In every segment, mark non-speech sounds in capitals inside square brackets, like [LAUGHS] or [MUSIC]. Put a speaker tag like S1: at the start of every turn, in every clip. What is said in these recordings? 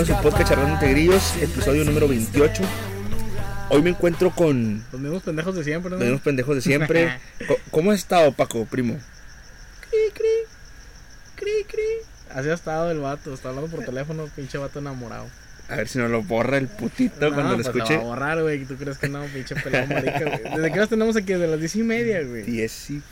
S1: bienvenidos al podcast Charlando entre Grillos, episodio número 28. Hoy me encuentro con
S2: Los mismos pendejos de siempre, ¿no?
S1: los mismos pendejos de siempre. [LAUGHS] ¿Cómo has estado, Paco, primo?
S2: Cri, cri. Cri, cri. Así ha estado el vato. Está hablando por teléfono, pinche vato enamorado.
S1: A ver si no lo borra el putito
S2: No,
S1: cuando lo
S2: pues
S1: escuche.
S2: va a borrar, güey. ¿Tú crees que no? Pinche pelado marica, güey. ¿Desde qué horas tenemos aquí? Desde las diez y media, güey.
S1: 10 y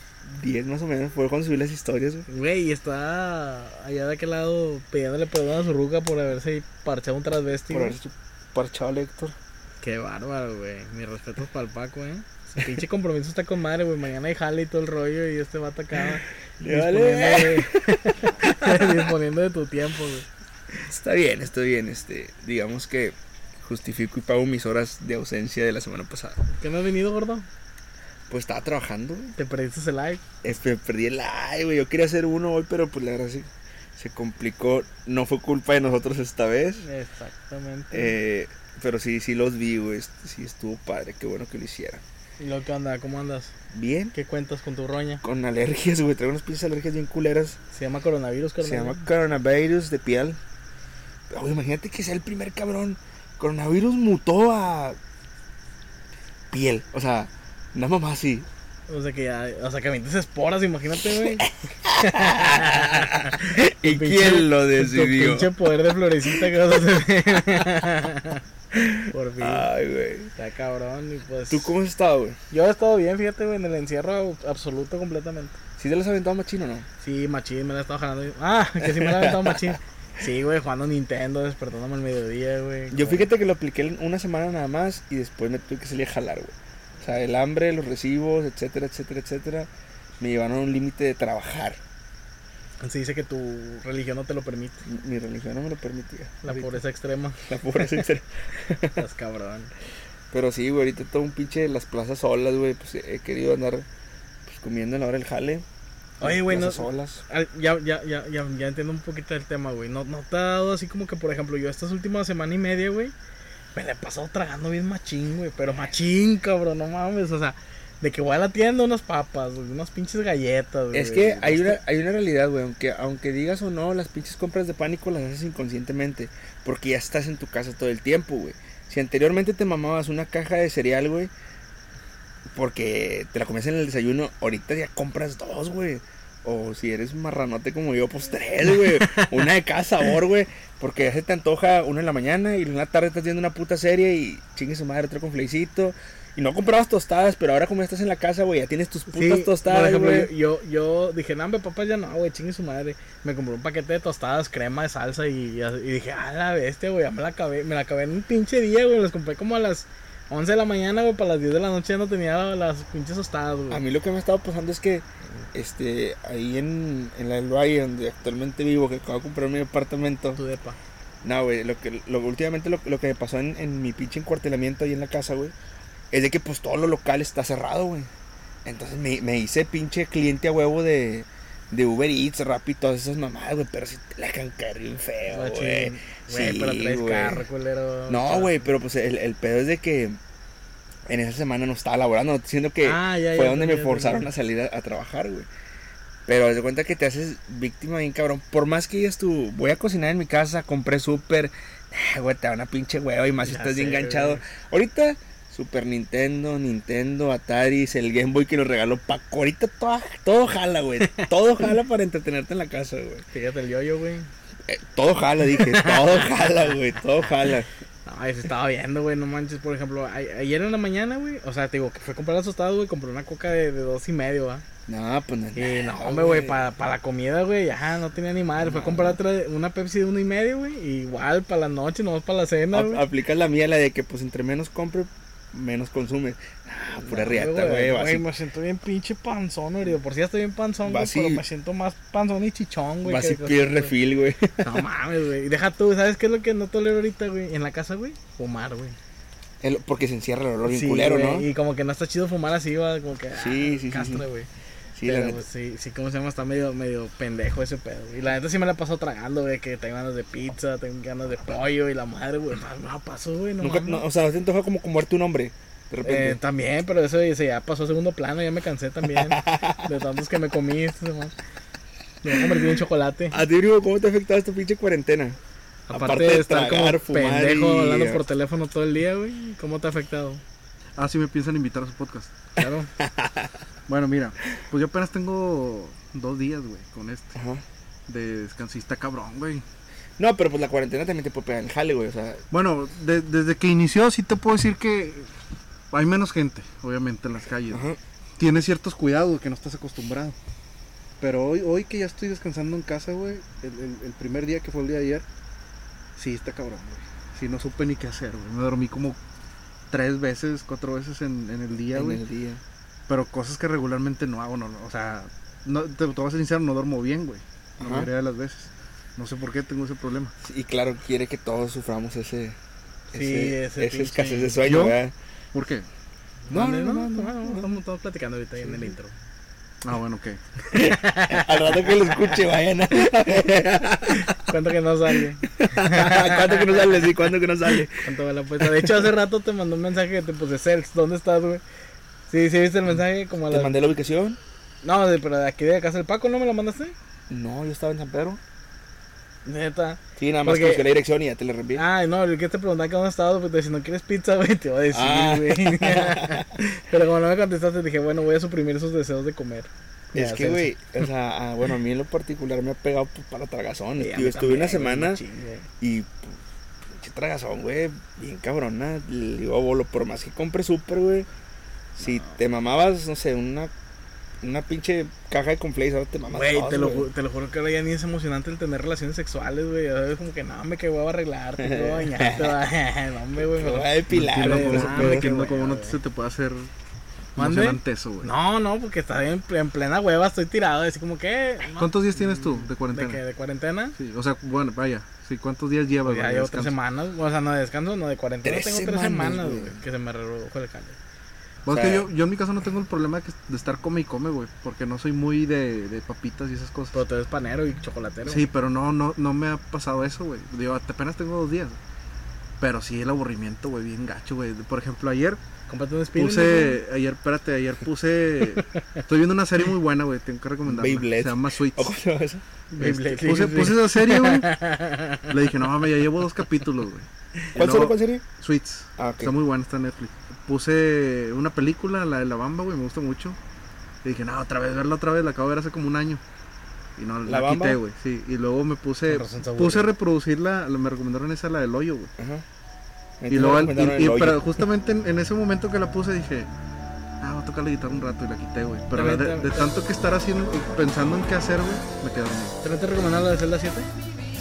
S1: 10 más o menos fue cuando subí las historias, güey.
S2: Güey, y está allá de aquel lado pidiéndole perdón a su ruca por haberse parchado un transvesti.
S1: Por
S2: güey.
S1: haber su parchado al Héctor.
S2: Qué bárbaro, güey. Mis respetos para el Paco, eh. Su pinche compromiso está con madre, güey. Mañana hay jale y todo el rollo. Y este acá. [LAUGHS]
S1: Le
S2: disponiendo, de, [LAUGHS] disponiendo de tu tiempo, güey.
S1: Está bien, está bien. Este, digamos que justifico y pago mis horas de ausencia de la semana pasada.
S2: ¿Qué no has venido, gordo?
S1: Pues estaba trabajando, güey.
S2: Te perdiste el live.
S1: Este, perdí el live, güey. Yo quería hacer uno hoy, pero pues la verdad sí se complicó. No fue culpa de nosotros esta vez.
S2: Exactamente.
S1: Eh, pero sí, sí los vi, güey. Sí estuvo padre. Qué bueno que lo hicieran.
S2: ¿Y lo que anda? ¿Cómo andas?
S1: Bien.
S2: ¿Qué cuentas con tu roña?
S1: Con alergias, güey. Traigo unas pinches alergias bien culeras.
S2: Se llama coronavirus,
S1: Se
S2: carnal.
S1: llama coronavirus de piel. Güey, imagínate que sea el primer cabrón. Coronavirus mutó a piel. O sea, nada más así.
S2: O sea que ya, o sea que avientes esporas, imagínate, güey. [LAUGHS]
S1: ¿Y quién lo decidió?
S2: pinche poder de florecita que vas a hacer. [LAUGHS] Por fin.
S1: Ay, güey.
S2: Está cabrón y pues.
S1: ¿Tú cómo has estado, güey?
S2: Yo he estado bien, fíjate, güey, en el encierro absoluto completamente.
S1: ¿Sí te los has aventado machino o no?
S2: Sí, machín, me la he estado jalando. Ah, que sí me la he aventado machín. Sí, güey, jugando Nintendo, despertándome al mediodía, güey.
S1: Yo fíjate que lo apliqué una semana nada más y después me tuve que salir a jalar, güey. Sea, el hambre, los recibos, etcétera, etcétera, etcétera, me llevaron a un límite de trabajar.
S2: Se dice que tu religión no te lo permite.
S1: Mi- Mi religión no me lo permitía.
S2: La
S1: Ahorita.
S2: pobreza extrema.
S1: La pobreza extrema. [LAUGHS]
S2: Estás cabrón.
S1: Pero sí, güey, ahorita todo un pinche de las plazas solas, güey. Pues he querido andar pues, comiendo en la hora del jale.
S2: Oye, güey, no-
S1: solas.
S2: Ya, ya, ya, ya, ya entiendo un poquito del tema, güey. ¿No, no te ha dado así como que, por ejemplo, yo estas últimas semana y media, güey, me la he pasado tragando bien machín, güey. Pero machín, cabrón, no mames. O sea, de que voy a la tienda unas papas, güey, unas pinches galletas, güey.
S1: Es que hay una, hay una realidad, güey. Aunque, aunque digas o no, las pinches compras de pánico las haces inconscientemente. Porque ya estás en tu casa todo el tiempo, güey. Si anteriormente te mamabas una caja de cereal, güey, porque te la comías en el desayuno, ahorita ya compras dos, güey. O si eres marranote como yo, pues tres, güey. [LAUGHS] Una de cada sabor, güey. Porque ya se te antoja una en la mañana y en la tarde estás viendo una puta serie y chingue su madre otro con fleicito. Y no comprabas tostadas, pero ahora como estás en la casa, güey, ya tienes tus
S2: Sí,
S1: putas tostadas,
S2: por ejemplo,
S1: güey.
S2: yo, yo, dije, no, hombre, papá, ya no, güey, chingue su madre. Me compré un paquete de tostadas, crema de salsa y, y dije, ah, la bestia, güey, ya me la acabé. Me la acabé en un pinche día, güey. Las compré como a las 11 de la mañana, güey, para las 10 de la noche ya no tenía las pinches tostadas, güey.
S1: A mí lo que me ha estado pasando es que este ahí en, en la del Valle, donde actualmente vivo, que acabo de comprar mi apartamento.
S2: Tu depa.
S1: No, güey, lo que lo, últimamente lo, lo que me pasó en, en mi pinche encuartelamiento ahí en la casa, güey, es de que pues todo lo local está cerrado, güey. Entonces me, me hice pinche cliente a huevo de, de Uber Eats, Rappi, todas esas mamadas, güey, pero si te la dejan caer bien feo, güey.
S2: Güey,
S1: Sí,
S2: pero traes
S1: güey.
S2: carro, culero.
S1: No, güey, pero pues el, el pedo es de que en esa semana no estaba laborando, diciendo que
S2: Ah, ya, ya,
S1: fue donde me forzaron a salir a, a trabajar, güey. Pero de cuenta que te haces víctima bien cabrón. Por más que digas tú, voy a cocinar en mi casa, compré súper, güey, te da una pinche hueva y más si estás bien enganchado. Ahorita, Super Nintendo, Nintendo, Atari, el Game Boy que nos regaló Paco. Ahorita todo, todo jala, güey. Todo jala para entretenerte en la casa, güey.
S2: Fíjate el yoyo, güey.
S1: Eh, todo jala, dije. Todo jala, güey. Todo jala.
S2: No, se estaba viendo, güey, no manches. Por ejemplo, a- ayer en la mañana, güey. O sea, te digo que fue a comprar las tostadas, güey. Compré una coca de, de dos y medio, ¿va?
S1: No, pues no.
S2: Y no, hombre, güey, para la comida, güey, ya no tenía ni madre. Fue a comprar otra, una Pepsi de uno y medio, güey. Igual para la noche, no para la cena, güey.
S1: aplicas la mía, la de que pues entre menos compre, menos consume. Ah, pura
S2: No,
S1: riata, güey.
S2: Güey, me siento bien pinche panzón, güey. Por si ya estoy bien panzón, güey, pero me siento más panzón y chichón, güey.
S1: Vas y pides
S2: güey.
S1: refil, güey. [LAUGHS]
S2: No mames, güey. Y deja tú, ¿sabes qué es lo que no tolero ahorita, güey? En la casa, güey. Fumar, güey.
S1: El- Porque se encierra el olor bien
S2: Sí,
S1: culero,
S2: güey,
S1: ¿no?
S2: Y como que no está chido fumar así, va, como que.
S1: Sí,
S2: ah,
S1: sí, sí.
S2: güey.
S1: Sí, la
S2: Pero,
S1: neta.
S2: pues, sí, sí, ¿cómo se llama? Está medio, medio pendejo ese pedo. Y la neta sí me la pasó tragando, güey, que tengo ganas de pizza, tengo ganas de pollo y la madre, güey. Me la pasó, güey, no,
S1: Nunca- no, o sea, ¿no te antoja como comerte un hombre? De repente.
S2: Eh, también, pero eso, ese ya pasó a segundo plano, ya me cansé también de tantos que me comí. semana. Me voy a convertir en chocolate.
S1: A ti, ¿cómo te ha afectado esta pinche cuarentena?
S2: Aparte, de estar
S1: tragar,
S2: como pendejo
S1: y-
S2: hablando por teléfono todo el día, güey. ¿Cómo te ha afectado?
S3: Ah, sí me piensan invitar a su podcast.
S2: Claro. [LAUGHS]
S3: Bueno, mira, pues yo apenas tengo dos días, güey, con este.
S1: Ajá.
S3: De descansista cabrón, güey.
S1: No, pero pues la cuarentena también te puede pegar el jale, güey. O sea,
S3: Bueno, de- desde que inició sí te puedo decir que hay menos gente, obviamente, en las calles.
S1: ajá.
S3: Tienes ciertos cuidados que no estás acostumbrado. Pero hoy, hoy que ya estoy descansando en casa, güey, el, el- el primer día que fue el día de ayer, sí está cabrón, güey. Sí, no supe ni qué hacer, güey. Me dormí como tres veces, cuatro veces en, en el día,
S1: en
S3: güey.
S1: el día.
S3: Pero cosas que regularmente no hago, no, no, o sea, no, te, te voy a ser sincero, no duermo bien, güey. La
S1: Ajá.
S3: mayoría de las veces. No sé por qué tengo ese problema.
S1: Y claro, quiere que todos suframos ese.
S2: Sí,
S1: ese-
S2: ese
S1: esa
S2: pinche-
S1: escasez de sueño. ¿verdad?
S3: ¿Por qué?
S1: No, no, no, no,
S2: no,
S1: no.
S2: Estamos, estamos platicando ahorita ahí en el intro.
S3: Ah, bueno, ok. [LAUGHS]
S1: Al rato que lo escuche, vayan. a- [LAUGHS]
S2: ¿Cuánto que no sale? [LAUGHS]
S1: ¿Cuánto que no sale? Sí, ¿cuánto que no sale?
S2: ¿Cuánto la apuesta? De hecho, hace rato te mandó un mensaje que te puse, Cels, ¿dónde estás, güey? Sí, sí, viste el mensaje como a
S1: ¿Te
S2: las...
S1: mandé la ubicación?
S2: No, de, pero de aquí de casa del Paco, ¿no me lo mandaste?
S1: No, yo estaba en San Pedro.
S2: Neta.
S1: Sí, nada más
S2: Porque-
S1: que busqué la dirección y ya te la reenvié.
S2: Ay, no, el que te preguntaba que dónde estabas, pues si no quieres pizza, [LAUGHS] güey, te voy a decir,
S1: Ah.
S2: güey. [LAUGHS] pero como no me contestaste, dije, bueno, voy a suprimir esos deseos de comer.
S1: es
S2: Ya,
S1: que, güey, o sea, ah, bueno, a mí en lo particular me ha pegado pues, para tragazón.
S2: Sí,
S1: Tío, estuve una
S2: también, güey,
S1: semana
S2: machín, güey.
S1: y, pues, tragazón, güey, bien cabrona. Le digo a Bolo, por más que compre súper, güey, si te mamabas, no sé, una, una pinche caja de conflays, ahora te mamas
S2: Güey, te lo, ju- te lo juro que ahora ya ni es emocionante el tener relaciones sexuales, güey. Ya Es como que no, me que voy a arreglarte, voy a bañarte, va. no, hombre, güey.
S1: Me voy a depilar,
S2: güey,
S3: no no
S2: güey.
S3: se te puede hacer
S2: ¿Mande?
S3: emocionante eso, güey.
S2: No, no, porque está bien en plena hueva, estoy tirado, así como que... no,
S3: ¿Cuántos días tienes tú de
S2: ¿De
S3: cuarentena?
S2: qué? ¿De cuarentena?
S3: Sí, o sea, bueno, vaya. Sí, ¿cuántos días llevas?
S2: Pues ya
S3: güey, de
S2: llevo tres
S3: descanso?
S2: semanas, o sea, no de descanso, no de cuarentena,
S1: Tres
S2: tengo tres
S1: semanas,
S2: semanas,
S1: güey.
S2: güey, que se me redujo el jale.
S3: Bueno,
S1: O
S3: es que yo, yo en mi caso no tengo el problema de estar come y come, güey. Porque no soy muy de, de papitas y esas cosas.
S2: Pero tú eres panero y chocolatero.
S3: Sí, pero no, no, no me ha pasado eso, güey. Digo, apenas tengo dos días. Pero sí el aburrimiento, güey, bien gacho, güey. Por ejemplo, ayer
S2: un
S3: puse, ayer, espérate, ayer puse, estoy viendo una serie muy buena, güey, tengo que recomendarla.
S1: Beyblade.
S3: Se llama Sweets.
S1: ¿O cómo se llama eso?
S2: Beyblade,
S3: Este,
S2: sí,
S3: puse, puse esa serie, güey. [LAUGHS] Le dije, no mames, ya llevo dos capítulos, güey.
S1: ¿Cuál
S3: luego-
S1: serie? ¿Cuál serie?
S3: Sweets.
S1: Ah, ok.
S3: Está muy buena, está en Netflix. Puse una película, la de La Bamba, güey, me gusta mucho. Y dije, no, otra vez, verla otra vez, la acabo de ver hace como un año. Y no,
S1: ¿La
S3: quité, güey, sí. Y luego me puse, puse a
S2: aburre.
S3: reproducir la, me recomendaron esa, la del hoyo, güey.
S1: Ajá.
S3: Y luego, al-
S1: el,
S3: y, y- pero justamente en, en ese momento que la puse dije, ah, voy a tocar la guitarra un rato y la quité, güey. Pero de, de tanto que estar haciendo, pensando en qué hacer, güey, me quedé dormido.
S2: ¿Te te recomendaron la de Zelda 7?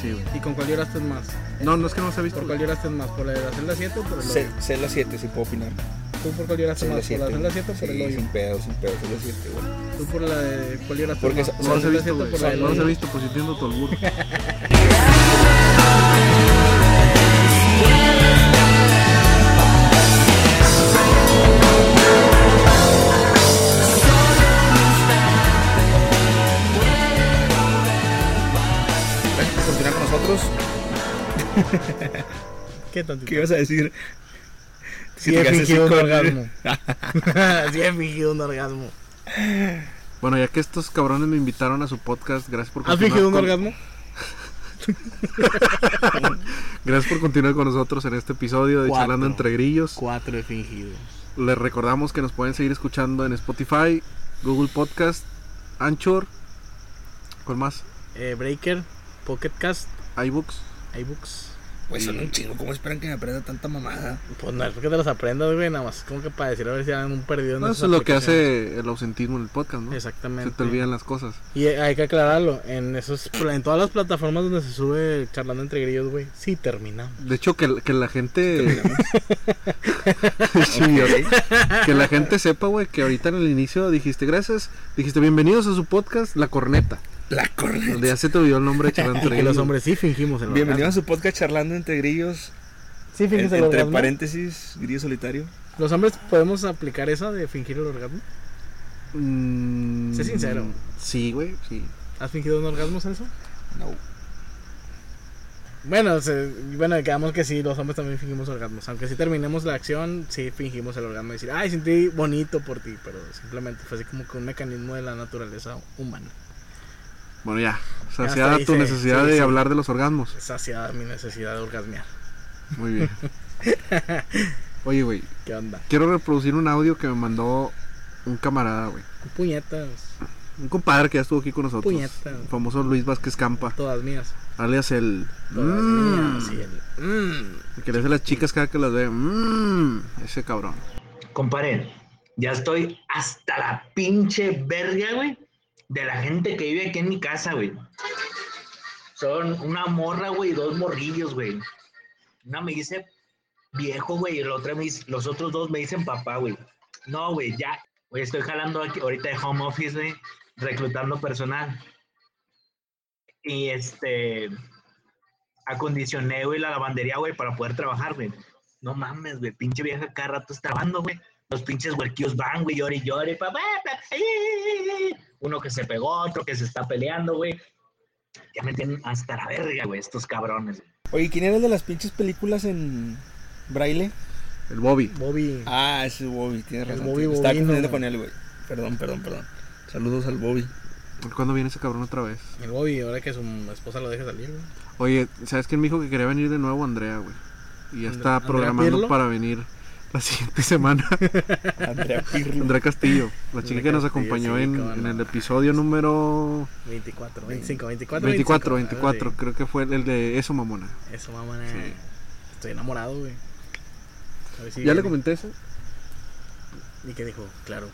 S3: Sí, güey.
S2: ¿Y con cuál lloraste más?
S3: No, no es que no se ha visto.
S2: ¿Por cuál lloraste más? ¿Por la de la Zelda 7 o por el hoyo?
S1: C- Celda 7, si puedo opinar.
S2: ¿Tú por cuál lloraste
S1: Celda
S2: más? ¿Por la
S1: 7.
S2: Zelda 7 o por el hoyo?
S1: sin pedo, sin pedo, Celda 7, güey.
S2: ¿Tú por la de cuál lloraste
S1: Porque
S2: más?
S1: son-
S2: ¿Por
S3: No he
S2: Zelda
S3: visto,
S2: 7 o
S3: güey. No he
S2: hoyo?
S3: visto, pues sí entiendo tu albur. [LAUGHS] [LAUGHS]
S2: ¿Qué tantito?
S1: ¿Qué ibas a decir?
S2: Sí
S1: Que
S2: he fingido un orgasmo. [LAUGHS] sí he fingido un orgasmo.
S3: Bueno, ya que estos cabrones me invitaron a su podcast, gracias por
S2: ¿Has
S3: continuar
S2: fingido un
S3: con-
S2: orgasmo? [LAUGHS]
S3: Gracias por continuar con nosotros en este episodio de
S2: Cuatro.
S3: Charlando entre Grillos.
S2: Cuatro he fingido.
S3: Les recordamos que nos pueden seguir escuchando en Spotify, Google Podcast, Anchor, ¿cuál más?
S2: Eh, Breaker, Pocket Cast,
S3: iBooks.
S2: iBooks.
S1: Pues son un chingo, ¿cómo esperan que me aprenda tanta mamada?
S2: Pues no es porque te los aprendas, güey, nada más como que para decir a ver si dan un perdido en
S3: No,
S2: esas
S3: eso es lo que hace el ausentismo en el podcast, ¿no?
S2: Exactamente.
S3: Se te olvidan las cosas.
S2: Y hay que aclararlo, en esos en todas las plataformas donde se sube charlando entre grillos, güey, sí terminamos.
S3: De hecho, que, que la gente... Sí, [LAUGHS] que la gente sepa, güey, que ahorita en el inicio dijiste gracias, dijiste bienvenidos a su podcast, La Corneta.
S1: La corneta.
S3: Donde ya se te olvidó el nombre de Charlando [LAUGHS]
S2: Y
S3: entre
S2: que los
S3: Grillos.
S2: hombres sí fingimos el
S1: Bienvenidos a su podcast charlando entre grillos.
S2: Sí
S1: en-
S2: finges el
S1: entre
S2: orgasmo.
S1: paréntesis, grillo solitario.
S2: Los hombres podemos aplicar esa de fingir el orgasmo.
S3: Mm,
S2: Sé sincero.
S3: Sí, güey, sí.
S2: ¿Has fingido un orgasmo, Celso?
S1: No.
S2: Bueno, se- bueno, quedamos que sí, los hombres también fingimos orgasmos. Aunque sí terminemos la acción, sí fingimos el orgasmo. Y decir, ay, sentí bonito por ti, pero simplemente fue así como que un mecanismo de la naturaleza humana.
S3: Bueno, ya. Saciada tu necesidad
S2: sí,
S3: de
S2: sí.
S3: hablar de los orgasmos.
S2: Saciada mi necesidad de orgasmear.
S3: Muy bien. [LAUGHS] Oye, güey.
S2: ¿Qué onda?
S3: Quiero reproducir un audio que me mandó un camarada, güey.
S2: Puñetas.
S3: Un compadre que ya estuvo aquí con nosotros.
S2: Puñeta.
S3: El famoso Luis Vázquez Campa.
S2: Todas mías.
S3: Alias el.
S2: Todas
S3: Mm,
S2: mías. Y el. mm.
S3: el que le hace a las chicas cada que las ve. Mm, ese cabrón.
S4: Compadre, ya estoy hasta la pinche verga, güey, de la gente que vive aquí en mi casa, güey. Son una morra, güey, y dos morrillos, güey. Una me dice viejo, güey, y la otra me dice- los otros dos me dicen papá, güey. No, güey, ya, güey, estoy jalando aquí ahorita de home office, güey, reclutando personal. Y este, acondicioné, güey, la lavandería, güey, para poder trabajar, güey. No mames, güey, pinche vieja cada rato está grabando, güey. Los pinches huerquillos van, güey, llore y llore, papá. Uno que se pegó, otro que se está peleando, güey. Ya me tienen hasta la verga, güey, estos cabrones.
S1: Oye, ¿quién era el de las pinches películas en braille?
S3: El Bobby.
S2: Bobby.
S1: Ah, ese es Bobby, tienes
S2: El
S1: razón.
S2: Bobby
S1: Estaba confundiendo con él, güey. Perdón, perdón, perdón. Saludos al Bobby.
S3: ¿Cuándo viene ese cabrón otra vez?
S2: El Bobby, ahora que su esposa lo deje salir, güey.
S3: Oye, ¿sabes quién me dijo que quería venir de nuevo? Andrea, güey. Y ya está
S2: ¿Andrea
S3: programando para venir la siguiente semana. [LAUGHS]
S1: Andrea Pirlo.
S3: Andrea Castillo, la chica
S2: Andrea
S3: que nos acompañó
S2: sí,
S3: en, el episodio número
S2: 24, 25, 24,
S3: 24,
S2: 25,
S3: 24,
S2: sí.
S3: creo que fue el de Eso Mamona.
S2: Eso, mamá.
S3: Sí.
S2: Estoy enamorado, güey. Si
S3: ¿Ya le comenté eso?
S2: ¿Y qué dijo? Claro.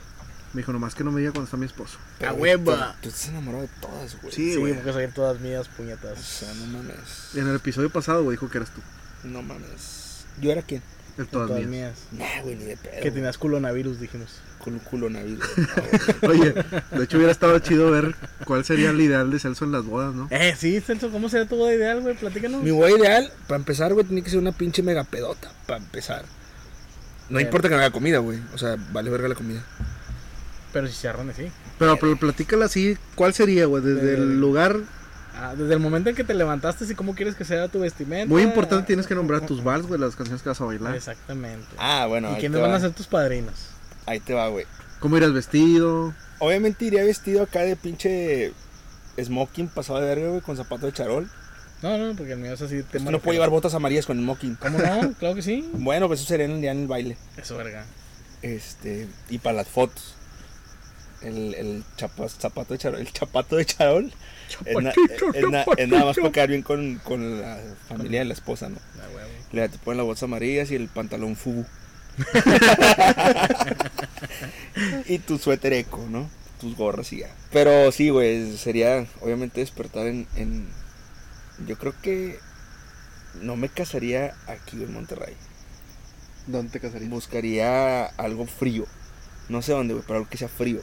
S3: Me dijo, nomás que no me diga cuando está mi esposo.
S2: ¡A huevo!
S1: Tú, tú estás enamorado de todas, güey.
S3: Sí,
S2: Sí,
S3: güey.
S2: porque soy todas mías,
S1: O
S2: puñetas.
S1: sea, no mames.
S3: En el episodio pasado, güey, dijo que eras tú.
S1: No mames. ¿Yo era quién?
S3: El
S2: Todas,
S3: todas mías.
S2: mías.
S1: Nah, güey, ni de pedo.
S2: Que tenías culonavirus, dijimos.
S1: Culo, culo navido. No, [LAUGHS] güey.
S3: Oye, de hecho hubiera estado chido ver cuál sería el ideal de Celso en las bodas, ¿no?
S2: Eh, sí, Celso, ¿cómo sería tu boda ideal, güey? Platícanos.
S1: Mi boda ideal, para empezar, güey, tiene que ser una pinche mega pedota. Para empezar. No
S2: Bien.
S1: importa que no haga comida, güey. O sea, vale verga la comida.
S2: Pero si se arrone, sí.
S3: Pero, pero platícala así, ¿cuál sería, güey? Desde
S2: Desde-
S3: el lugar,
S2: Ah, desde el momento en que te levantaste, ¿y cómo quieres que sea tu vestimenta?
S3: muy importante, tienes que nombrar tus vals, güey, las canciones que vas a bailar.
S2: Exactamente.
S1: Ah, bueno.
S2: ¿Y quiénes
S1: te
S2: van
S1: va.
S2: a ser tus padrinos?
S1: Ahí te va, güey.
S3: ¿Cómo irás vestido?
S1: Obviamente iría vestido acá de pinche smoking pasado de verga, güey, con zapato de charol.
S2: No, no, porque el mío es así.
S1: Es que
S2: tema
S1: no puedo llevar botas amarillas con el smoking.
S2: ¿Cómo no? [LAUGHS] Claro que sí.
S1: Bueno, pues eso sería en el día en el baile.
S2: Eso, verga.
S1: Este, y para las fotos. El, el chapa- zapato de charol. El chapato de charol. Es, na- es na- es nada más para quedar bien con, con la familia de la esposa, ¿no?
S2: Ah, huevo.
S1: Le te ponen las botas amarillas y el pantalón fubu. [LAUGHS] y tu suéter eco, ¿no? Tus gorras y ya. Pero sí, güey, sería obviamente despertar en, en- Yo creo que no me casaría aquí en Monterrey.
S3: ¿Dónde te casarías?
S1: Buscaría algo frío. No sé dónde, güey, pero algo que sea frío.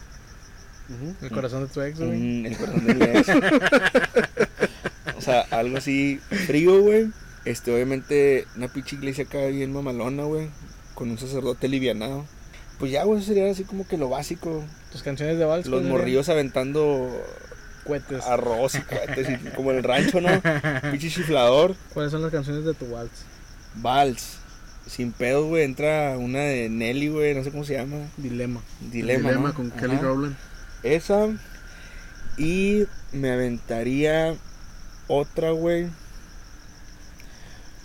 S2: El corazón de tu ex, güey.
S1: Mm, el corazón de mi ex. [LAUGHS] o sea, algo así frío, güey. Este, obviamente, una pinche iglesia acá bien mamalona, güey. Con un sacerdote livianado. Pues ya, güey, eso sería así como que lo básico.
S2: Tus canciones de vals.
S1: Los
S2: ¿cuáles serían?
S1: morrillos aventando
S2: Cohetes.
S1: arroz y cohetes, y [LAUGHS] como en el rancho, ¿no? Pinche chiflador.
S2: ¿Cuáles son las canciones de tu vals?
S1: Vals. Sin pedos, güey. Entra una de Nelly, güey. No sé cómo se llama.
S2: Dilema.
S1: Dilema.
S3: Dilema
S1: ¿no?
S3: con
S1: Ajá.
S3: Kelly Rowland.
S1: Esa. Y me aventaría otra, güey.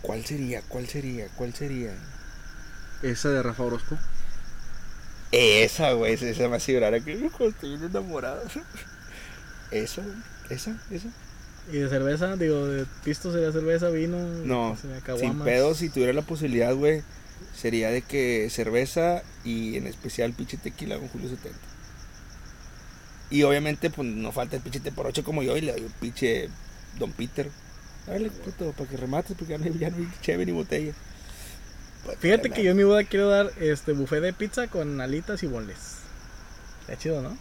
S1: ¿Cuál sería? ¿Cuál sería? ¿Cuál sería?
S3: Esa de Rafa Orozco.
S1: Esa, güey. Esa, me hace llorar aquí. Estoy bien enamorado. [LAUGHS] Esa, güey. Esa, esa.
S2: ¿Y de cerveza? Digo, de pisto sería cerveza, vino.
S1: No,
S2: se me
S1: Sin pedos, si tuviera la posibilidad, güey. Sería de que cerveza y en especial pinche tequila con Julio 70. Y obviamente, pues no falta el pinche por ocho como yo y le doy un pinche Don Peter. Dale, puto, para que remates, porque ya no hay, ya no hay cheve ni botella. Pues,
S2: Fíjate que yo en mi boda quiero dar este buffet de pizza con alitas y bonles. Está chido, ¿no?
S1: No,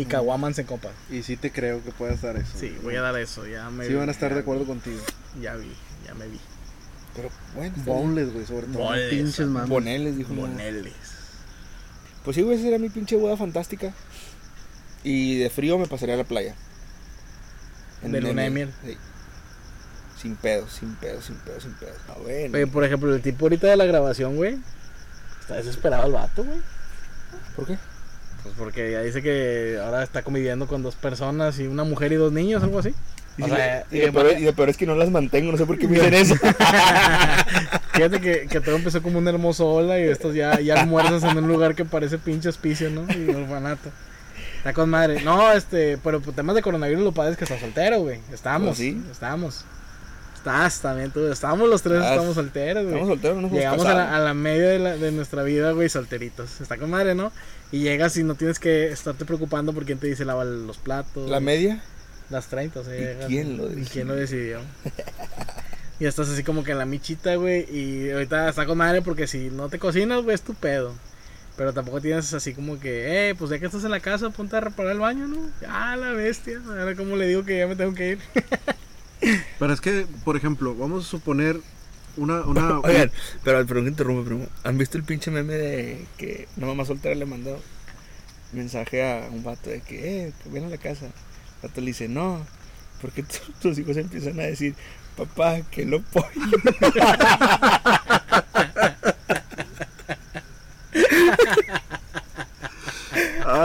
S2: Y
S1: no.
S2: caguamas en copa.
S3: Y sí te creo que puedas dar eso.
S2: Sí, voy a dar eso. Ya me
S3: Sí
S2: vi,
S3: van a estar de acuerdo
S2: vi,
S3: contigo.
S2: Ya vi, ya me vi.
S1: Pero bueno.
S3: Boneless, güey, sobre todo.
S2: Boneless,
S3: Pinches mames.
S1: Boneles, dijo.
S2: Boneles.
S1: Pues sí, güey, esa era mi pinche boda fantástica. Y de frío me pasaría a la playa.
S2: De luna de miel.
S1: Sí. Sin pedos, sin pedos, sin pedos, sin pedos. Ah, bueno.
S2: Oye, por ejemplo, el tipo ahorita de la grabación, güey. Está desesperado el vato, güey.
S1: ¿Por qué?
S2: Pues porque ya dice que ahora está conviviendo con dos personas y una mujer y dos niños, algo así.
S1: Y,
S2: O sea,
S1: y lo peor, [LAUGHS] y lo peor es que no las mantengo, no sé por qué me dicen eso. [LAUGHS]
S2: Fíjate que, que todo empezó como un hermoso hola y estos ya, ya almuerzas en un lugar que parece pinche hospicio, ¿no? Y orfanato. Está con madre. No, este, pero por temas de coronavirus lo padre es que está soltero, güey. Estamos,
S1: ¿Oh, sí?
S2: estamos. Estás también tú. Estamos los tres,
S1: Estás.
S2: estamos solteros, güey.
S1: Estamos solteros, no
S2: Llegamos a la, a la media de, la- de nuestra vida, güey, solteritos. Está con madre, ¿no? Y llegas y no tienes que estarte preocupando por quién te dice lava los platos.
S1: La media,
S2: Las 30, o sea,
S1: ¿Y
S2: llegas-
S1: quién lo
S2: ¿Y
S1: decidió?
S2: quién lo decidió? y estás así como que en la michita, güey. Y ahorita está con madre porque si no te cocinas, güey, es tu pedo. Pero tampoco tienes así como que, eh, pues ya que estás en la casa, ponte a reparar el baño, ¿no? Ah, la bestia. Ahora, como le digo que ya me tengo que ir? [LAUGHS]
S3: Pero es que, por ejemplo, vamos a suponer una... una [LAUGHS]
S1: Oigan, pero perdón que interrumpe, primo. ¿Han visto el pinche meme de que una mamá soltera le mandó mensaje a un vato de que, eh, que ven a la casa? El vato le dice, no, porque [LAUGHS] tu- tus hijos empiezan a decir, papá, que lo pollo.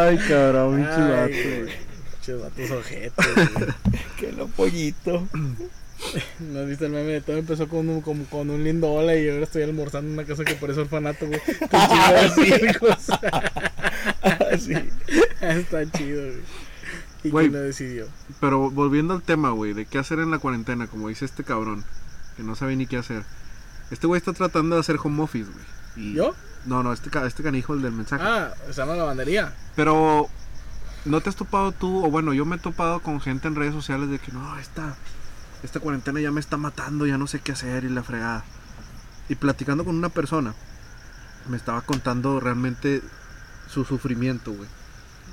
S3: Ay, cabrón, pinche
S2: Ay,
S3: vato,
S2: güey.
S3: güey.
S2: Pinches vatos ojetes, güey. [LAUGHS]
S1: que lo pollito.
S2: ¿No has visto el meme de todo? Empezó con un, con un lindo hola y ahora estoy almorzando en una casa que parece orfanato, güey. [LAUGHS] Con de circos.
S1: Así. [LAUGHS]
S2: Está chido, güey. ¿Y
S3: Güey.
S2: quién lo decidió?
S3: Pero volviendo al tema, güey, de qué hacer en la cuarentena, como dice este cabrón, que no sabe ni qué hacer. Este güey está tratando de hacer home office, güey.
S2: ¿Yo?
S3: No, no, este, este canijo, el del mensaje.
S2: Ah, está en la lavandería.
S3: Pero, ¿no te has topado tú? O bueno, yo me he topado con gente en redes sociales de que no, esta, esta cuarentena ya me está matando, ya no sé qué hacer y la fregada. Y platicando con una persona, me estaba contando realmente su sufrimiento, güey.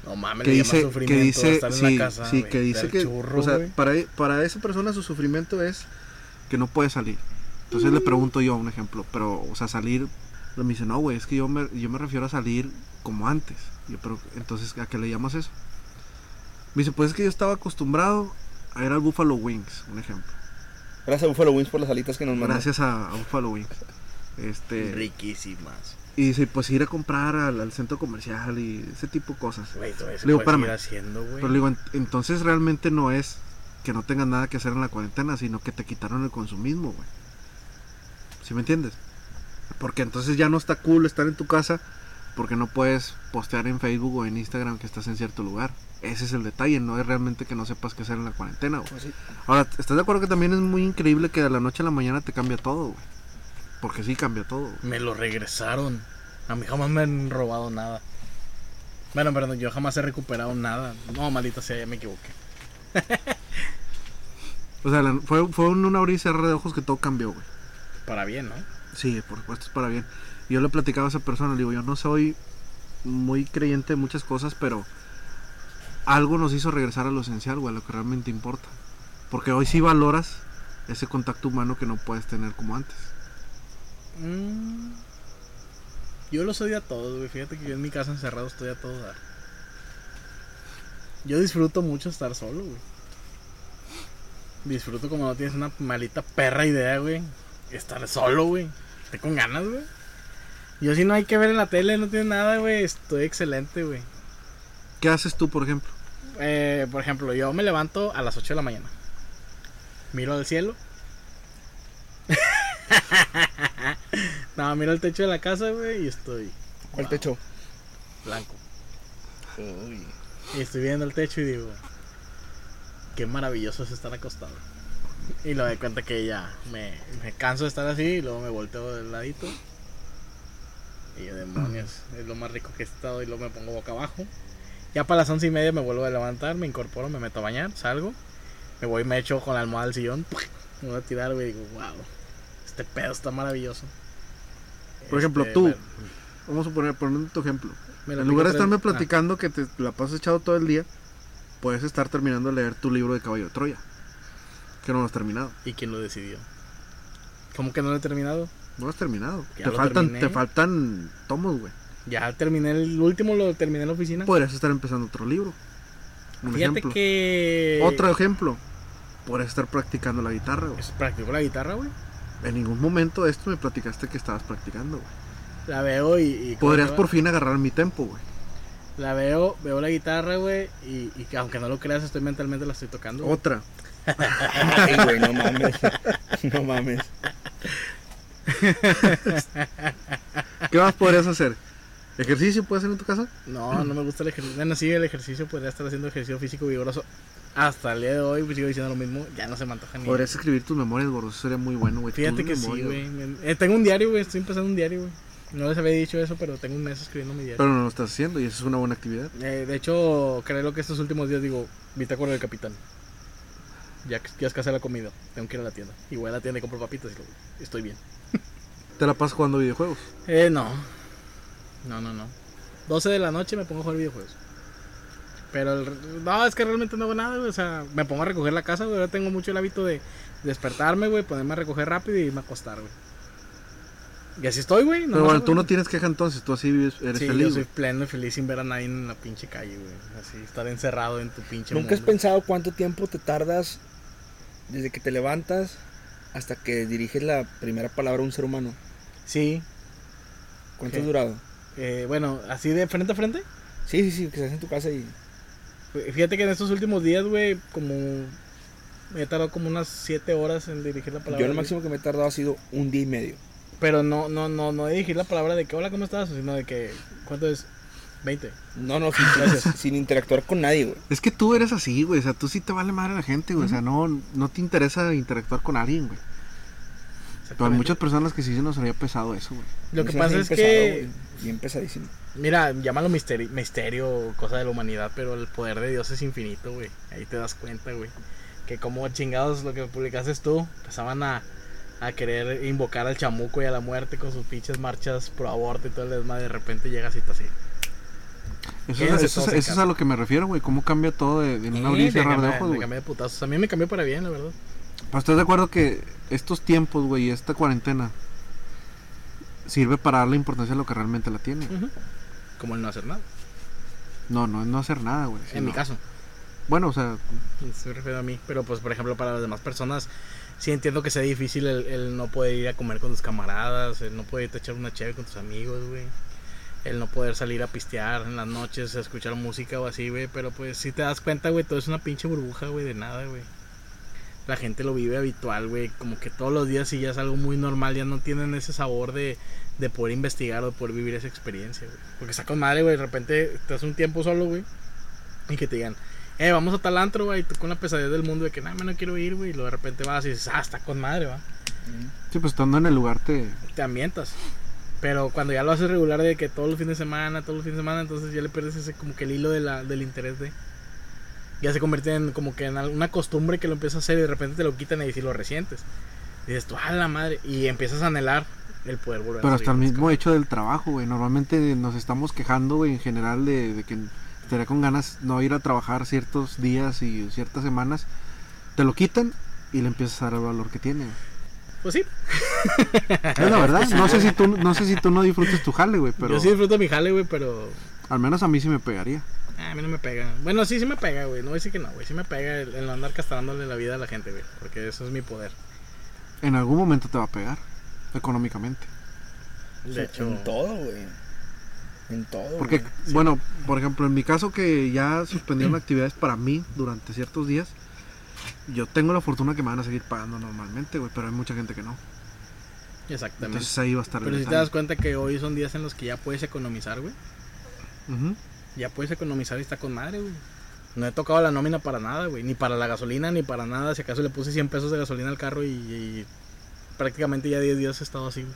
S2: No mames,
S3: Que dice,
S2: sufrimiento
S3: que dice,
S2: estar en
S3: sí,
S2: la casa.
S3: sí, que dice que,
S2: churro,
S3: o sea, para, para esa persona su sufrimiento es que no puede salir. Entonces le pregunto yo un ejemplo, pero, o sea, salir, me dice, no, güey, es que yo me, yo me refiero a salir como antes. Yo, pero, entonces, ¿a qué le llamas eso? Me dice, pues es que yo estaba acostumbrado a ir al Buffalo Wings, un ejemplo.
S1: Gracias a Buffalo Wings por las alitas que nos mandó.
S3: Gracias a, a Buffalo Wings. Este,
S2: Riquísimas.
S3: y dice, pues ir a comprar al, al centro comercial y ese tipo de cosas.
S2: Eso
S3: Le digo, espérame.
S2: haciendo.
S3: Pero le digo, "Ent- entonces realmente no es que no tengas nada que hacer en la cuarentena, sino que te quitaron el consumismo, güey. ¿Sí me entiendes? Porque entonces ya no está cool estar en tu casa porque no puedes postear en Facebook o en Instagram que estás en cierto lugar. Ese es el detalle, no es realmente que no sepas qué hacer en la cuarentena, güey.
S1: Pues sí.
S3: Ahora, ¿estás de acuerdo que también es muy increíble que de la noche a la mañana te cambia todo, güey? Porque sí cambia todo. güey.
S2: Me lo regresaron. A mí jamás me han robado nada. Bueno, perdón, yo jamás he recuperado nada. No, maldita sea, ya me equivoqué. [LAUGHS]
S3: O sea, la- fue, fue en un abrir y cerrar de ojos que todo cambió, güey.
S2: Para bien, ¿no?
S3: Sí, por supuesto es para bien. Yo le platicaba a esa persona, le digo, yo no soy muy creyente de muchas cosas, pero algo nos hizo regresar a lo esencial, güey, a lo que realmente importa. Porque hoy sí valoras ese contacto humano que no puedes tener como antes.
S2: Mm, Yo los odio a todos, güey. Fíjate que yo en mi casa encerrado estoy a todo dar. Yo disfruto mucho estar solo, güey. Disfruto como no tienes una malita perra idea, güey. Estar solo, güey. Estoy con ganas, güey. Yo si no hay que ver en la tele, no tiene nada, güey. Estoy excelente, güey.
S3: ¿Qué haces tú, por ejemplo?
S2: Eh, por ejemplo, yo me levanto a las 8 de la mañana. Miro al cielo. [LAUGHS] no, miro el techo de la casa, güey, y estoy
S1: ¿Cuál
S2: wow,
S1: techo?
S2: blanco.
S1: Uy.
S2: Y estoy viendo el techo y digo, qué maravilloso es estar acostado. Y luego de cuenta que ya me, me canso de estar así y luego me volteo del ladito. Y yo, demonios, es lo más rico que he estado y luego me pongo boca abajo. Ya para las once y media me vuelvo a levantar, me incorporo, me meto a bañar, salgo. Me voy, me echo con la almohada al sillón. Me voy a tirar, güey, y digo, wow, este pedo está maravilloso.
S3: Por ejemplo,
S2: Este,
S3: tú, Vamos a poner, poner tu ejemplo. En lugar de estarme
S2: ah,
S3: platicando que te la pasas echado todo el día, puedes estar terminando de leer tu libro de Caballo de Troya. Que no lo has terminado.
S2: ¿Y quién lo decidió? ¿Cómo que no lo he terminado?
S3: No lo has terminado.
S2: Ya
S3: te
S2: lo
S3: faltan,
S2: terminé.
S3: te faltan tomos, güey.
S2: Ya terminé el último, lo terminé en la oficina.
S3: Podrías estar empezando otro libro. Un
S2: Fíjate
S3: ejemplo.
S2: que.
S3: Otro ejemplo. Podrías estar practicando la guitarra, güey.
S2: Practico la guitarra, güey.
S3: En ningún momento de esto me platicaste que estabas practicando, güey.
S2: La veo y. y ¿cómo
S3: Podrías por fin agarrar mi tempo, güey.
S2: La veo, veo la guitarra, güey, y, y que aunque no lo creas, estoy mentalmente la estoy tocando.
S3: Otra.
S1: Ay, güey, no mames. No mames.
S3: ¿Qué más podrías hacer? ¿Ejercicio puedes hacer en tu casa?
S2: No, no me gusta el ejercicio. Bueno, sí, el ejercicio podría estar haciendo ejercicio físico vigoroso. Hasta el día de hoy pues, sigo diciendo lo mismo. Ya no se me antoja ni.
S3: Podrías escribir tus memorias, gordo. Eso sería muy bueno, güey.
S2: Fíjate
S3: Tus
S2: que sí, güey. Eh, tengo un diario, güey. Estoy empezando un diario, güey. No les había dicho eso, pero tengo un mes escribiendo mi diario.
S3: Pero no lo estás haciendo y eso es una buena actividad.
S2: Eh, de hecho, creo que estos últimos días digo, bitácora del capitán. Ya, que- ya es casi la comida. Tengo que ir a la tienda. Y voy a la tienda y compro papitas y estoy bien.
S3: ¿Te la pasas jugando videojuegos?
S2: Eh, no. No, no, no. 12 de la noche me pongo a jugar videojuegos. Pero el- no, es que realmente no hago nada, güey. O sea, me pongo a recoger la casa, güey. Ahora tengo mucho el hábito de despertarme, güey, ponerme a recoger rápido y irme a acostar, güey. Y así estoy, güey.
S3: Pero
S2: nomás
S3: bueno,
S2: hago-
S3: tú no tienes queja entonces. Tú así vives, eres
S2: Sí,
S3: feliz.
S2: yo soy
S3: güey.
S2: pleno y feliz sin ver a nadie en la pinche calle, güey. Así, estar encerrado en tu pinche
S1: ¿Nunca has
S2: mundo.
S1: pensado cuánto tiempo te tardas desde que te levantas hasta que diriges la primera palabra a un ser humano?
S2: Sí.
S1: ¿Cuánto
S2: ¿Qué?
S1: has durado?
S2: Eh, bueno, así de frente a frente.
S1: Sí, sí, sí, que estás en tu casa y...
S2: Fíjate que en estos últimos días, güey, como... Me he tardado como unas 7 horas en dirigir la palabra.
S1: Yo lo máximo que me he tardado ha sido un día y medio.
S2: Pero no, no, no, no dirigir la palabra de que hola, ¿cómo estás? Sino de que, ¿cuánto es? 20.
S1: No, no, sin,
S2: Gracias.
S1: sin interactuar con nadie, güey.
S3: Es que tú eres así, güey. O sea, tú sí te vale madre la gente, güey. O sea, no, no te interesa interactuar con alguien, güey. Pero hay muchas personas que sí se nos había pesado eso, güey.
S2: Lo que pasa es
S1: pesado,
S2: que,
S1: Bien pesadísimo.
S2: mira, llámalo misterio, misterio, cosa de la humanidad, pero el poder de Dios es infinito, güey. Ahí te das cuenta, güey. Que como chingados lo que publicaste tú, empezaban a, a querer invocar al chamuco y a la muerte con sus pinches marchas pro aborto y todo el desmadre. De repente llegas y está así.
S3: Eso, es, eso, eso a lo que me refiero, güey. Cómo cambia todo de, de una y cerrar de ojos, güey.
S2: cambié de putazos. A mí me cambió para bien, la verdad.
S3: Pues estás de acuerdo que estos tiempos, güey, y esta cuarentena sirve para darle importancia a lo que realmente la tiene.
S2: Como el no hacer nada.
S3: No, no es no hacer nada, güey.
S2: En mi caso.
S3: Bueno, o sea,
S2: Se refiere a mí. Pero pues, por ejemplo, para las demás personas, sí entiendo que sea difícil el, el no poder ir a comer con tus camaradas, el no poder irte a echar una chévere con tus amigos, güey. El no poder salir a pistear en las noches, a escuchar música o así, güey. Pero pues, si te das cuenta, güey, todo es una pinche burbuja, güey, de nada, güey. La gente lo vive habitual, güey. Como que todos los días, si ya es algo muy normal, ya no tienen ese sabor de, de poder investigar o de poder vivir esa experiencia, güey. Porque está con madre, güey. De repente te das un tiempo solo, güey. Y que te digan, eh, vamos a tal antro, güey. y Tú con la pesadez del mundo de que, nada, no quiero ir, güey. Y luego de repente vas y dices, ah, está con madre, va.
S3: sí, pues estando en el lugar te...
S2: Te ambientas. Pero cuando ya lo haces regular de que todos los fines de semana, todos los fines de semana, entonces ya le pierdes ese como que el hilo de la, del interés de. Ya se convierte en como que en una costumbre que lo empiezas a hacer y de repente te lo quitan y si lo resientes. Y dices tú, a la madre. Y empiezas a anhelar el poder volver
S3: Pero
S2: a
S3: hasta el mismo hecho del trabajo, güey. Normalmente nos estamos quejando, güey, en general de, de que estaría con ganas no ir a trabajar ciertos días y ciertas semanas. Te lo quitan y le empiezas a dar el valor que tiene. güey.
S2: Pues sí,
S3: Es la verdad. No sé si tú, no sé si tú no disfrutes tu jale, güey, pero
S2: yo sí disfruto mi jale, güey, pero
S3: al menos a mí sí me pegaría.
S2: Ah, a mí no me pega. Bueno, sí, sí me pega, güey. No voy a decir que no, güey. Sí me pega el, el andar castrándole la vida a la gente, güey. Porque eso es mi poder.
S3: En algún momento te va a pegar, económicamente.
S2: De hecho,
S1: En todo, güey. En todo.
S3: Porque,
S1: güey.
S3: bueno, por ejemplo, en mi caso que ya suspendieron actividades para mí durante ciertos días, yo tengo la fortuna que me van a seguir pagando normalmente, güey, pero hay mucha gente que no.
S2: exactamente.
S3: Entonces ahí va a estar el
S2: Pero si te das cuenta que hoy son días en los que ya puedes economizar, güey.
S3: Ujú.
S2: Ya puedes economizar y está con madre, güey. No he tocado la nómina para nada, güey. Ni para la gasolina, ni para nada. Si acaso le puse 100 pesos de gasolina al carro y, y prácticamente ya 10 días he estado así, güey.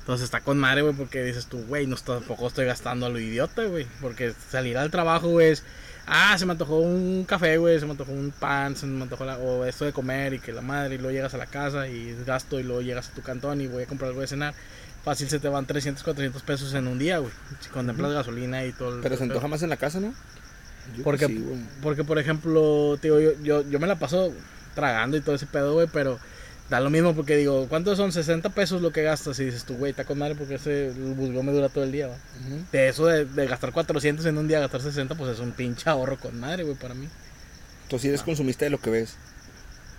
S2: Entonces está con madre, güey, porque dices tú, güey, no tampoco estoy gastando a lo idiota, güey. Porque salir al trabajo, güey, es, ah, se me antojó un café, güey, se me antojó un pan, se me antojó la- o esto de comer y que la madre, y luego llegas a la casa y gasto y luego llegas a tu cantón y voy a comprar algo de cenar. Fácil se te van 300, 400 pesos en un día, güey. Si contemplas gasolina y todo el
S1: Pero se
S2: pedo.
S1: antoja más en la casa, ¿no? Yo
S2: Porque,
S1: que sí,
S2: porque, por ejemplo, digo, yo, yo, yo me la paso tragando y todo ese pedo, güey, pero da lo mismo porque digo, ¿cuántos son 60 pesos lo que gastas? Y dices tú, güey, está con madre porque ese busgón me dura todo el día, ¿va? De eso de, de gastar 400 en un día, gastar 60, pues es un pinche ahorro con madre, güey, para mí.
S1: Tú sí eres consumista de lo que ves.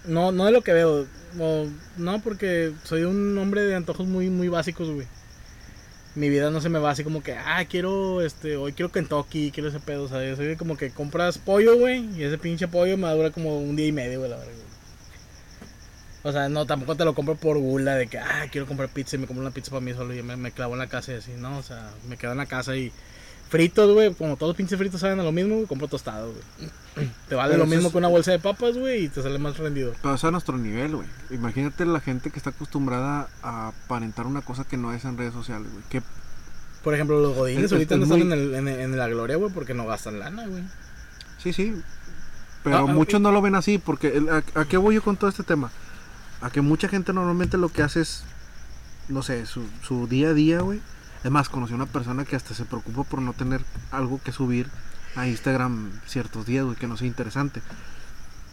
S2: No, no de lo que veo, no, no porque soy un hombre de antojos muy, muy básicos, güey. mi vida no se me va así como que, ah, quiero, este, hoy quiero Kentucky, quiero ese pedo, o sea, yo soy como que compras pollo, güey, y ese pinche pollo me va a durar como un día y medio, güey, la verdad. güey. O sea, no, tampoco te lo compro por gula de que, ah, quiero comprar pizza y me compro una pizza para mí solo y me, me clavo en la casa y así, no, o sea, me quedo en la casa y fritos, güey, como todos los pinches fritos saben a lo mismo, güey, compro tostado, güey. [CLEARS THROAT] Te vale
S3: Pero
S2: lo mismo
S3: es-
S2: que una bolsa de papas, güey, y te sale más rendido.
S3: Pero eso a nuestro nivel, güey. Imagínate la gente que está acostumbrada a aparentar una cosa que no es en redes sociales, güey. Que
S2: Por ejemplo, los godines
S3: Es-
S2: ahorita
S3: es
S2: no están
S3: muy-
S2: en, el- en, en la gloria, güey, porque no gastan lana, güey.
S3: Sí, sí. Pero
S2: Ah, ah,
S3: muchos no lo ven así, porque el- a, a qué voy yo con todo este tema? A que mucha gente normalmente lo que hace es, no sé, su, día a día, güey. Es más, conocí a una persona que hasta se preocupa por no tener algo que subir a Instagram ciertos días, güey, que no sea interesante.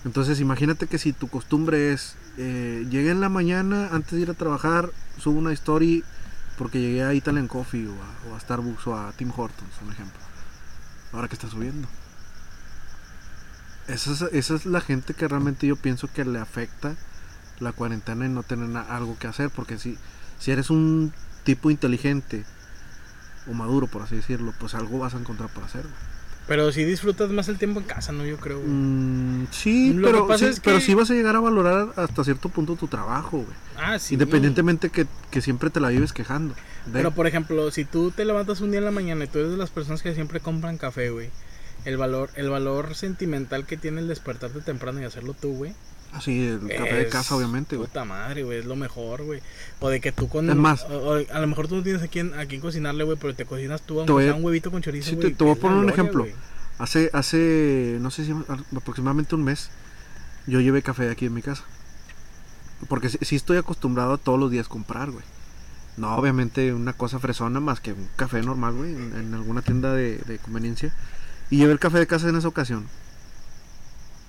S3: Entonces, imagínate que si tu costumbre es, eh, llegué en la mañana antes de ir a trabajar, subo una story porque llegué a Italian Coffee o a, Starbucks o a Tim Hortons, un ejemplo. Ahora que está subiendo. Esa es, esa es la gente que realmente yo pienso que le afecta la cuarentena y no tener algo que hacer. Porque si, si eres un tipo inteligente o maduro, por así decirlo, pues algo vas a encontrar para hacer. güey.
S2: Pero si disfrutas más el tiempo en casa, ¿no? Yo creo.
S3: Mm, sí,
S2: Lo
S3: pero,
S2: que pasa
S3: sí,
S2: es
S3: pero sí vas a llegar a valorar hasta cierto punto tu trabajo, güey.
S2: Ah, sí.
S3: Independientemente que, que siempre te la vives quejando. de-
S2: Pero por ejemplo, si tú te levantas un día en la mañana y tú eres de las personas que siempre compran café, güey. El valor, el valor sentimental que tiene el despertarte temprano y hacerlo tú, güey.
S3: Así, el café de casa, obviamente, güey.
S2: Puta madre, güey, es lo mejor, güey. O de que tú con.
S3: Es más.
S2: o- o a lo mejor tú no tienes a quién, a quién cocinarle, güey, pero te cocinas tú,
S3: Te
S2: aunque sea un huevito con chorizo,
S3: Sí, te-
S2: güey.
S3: te voy a poner un
S2: gloria,
S3: ejemplo.
S2: güey.
S3: Hace, hace, no sé si aproximadamente un mes, yo llevé café de aquí en mi casa. Porque sí, sí estoy acostumbrado a todos los días comprar, güey. No, obviamente una cosa fresona más que un café normal, güey, en, en alguna tienda de, de conveniencia. Y llevé el café de casa en esa ocasión.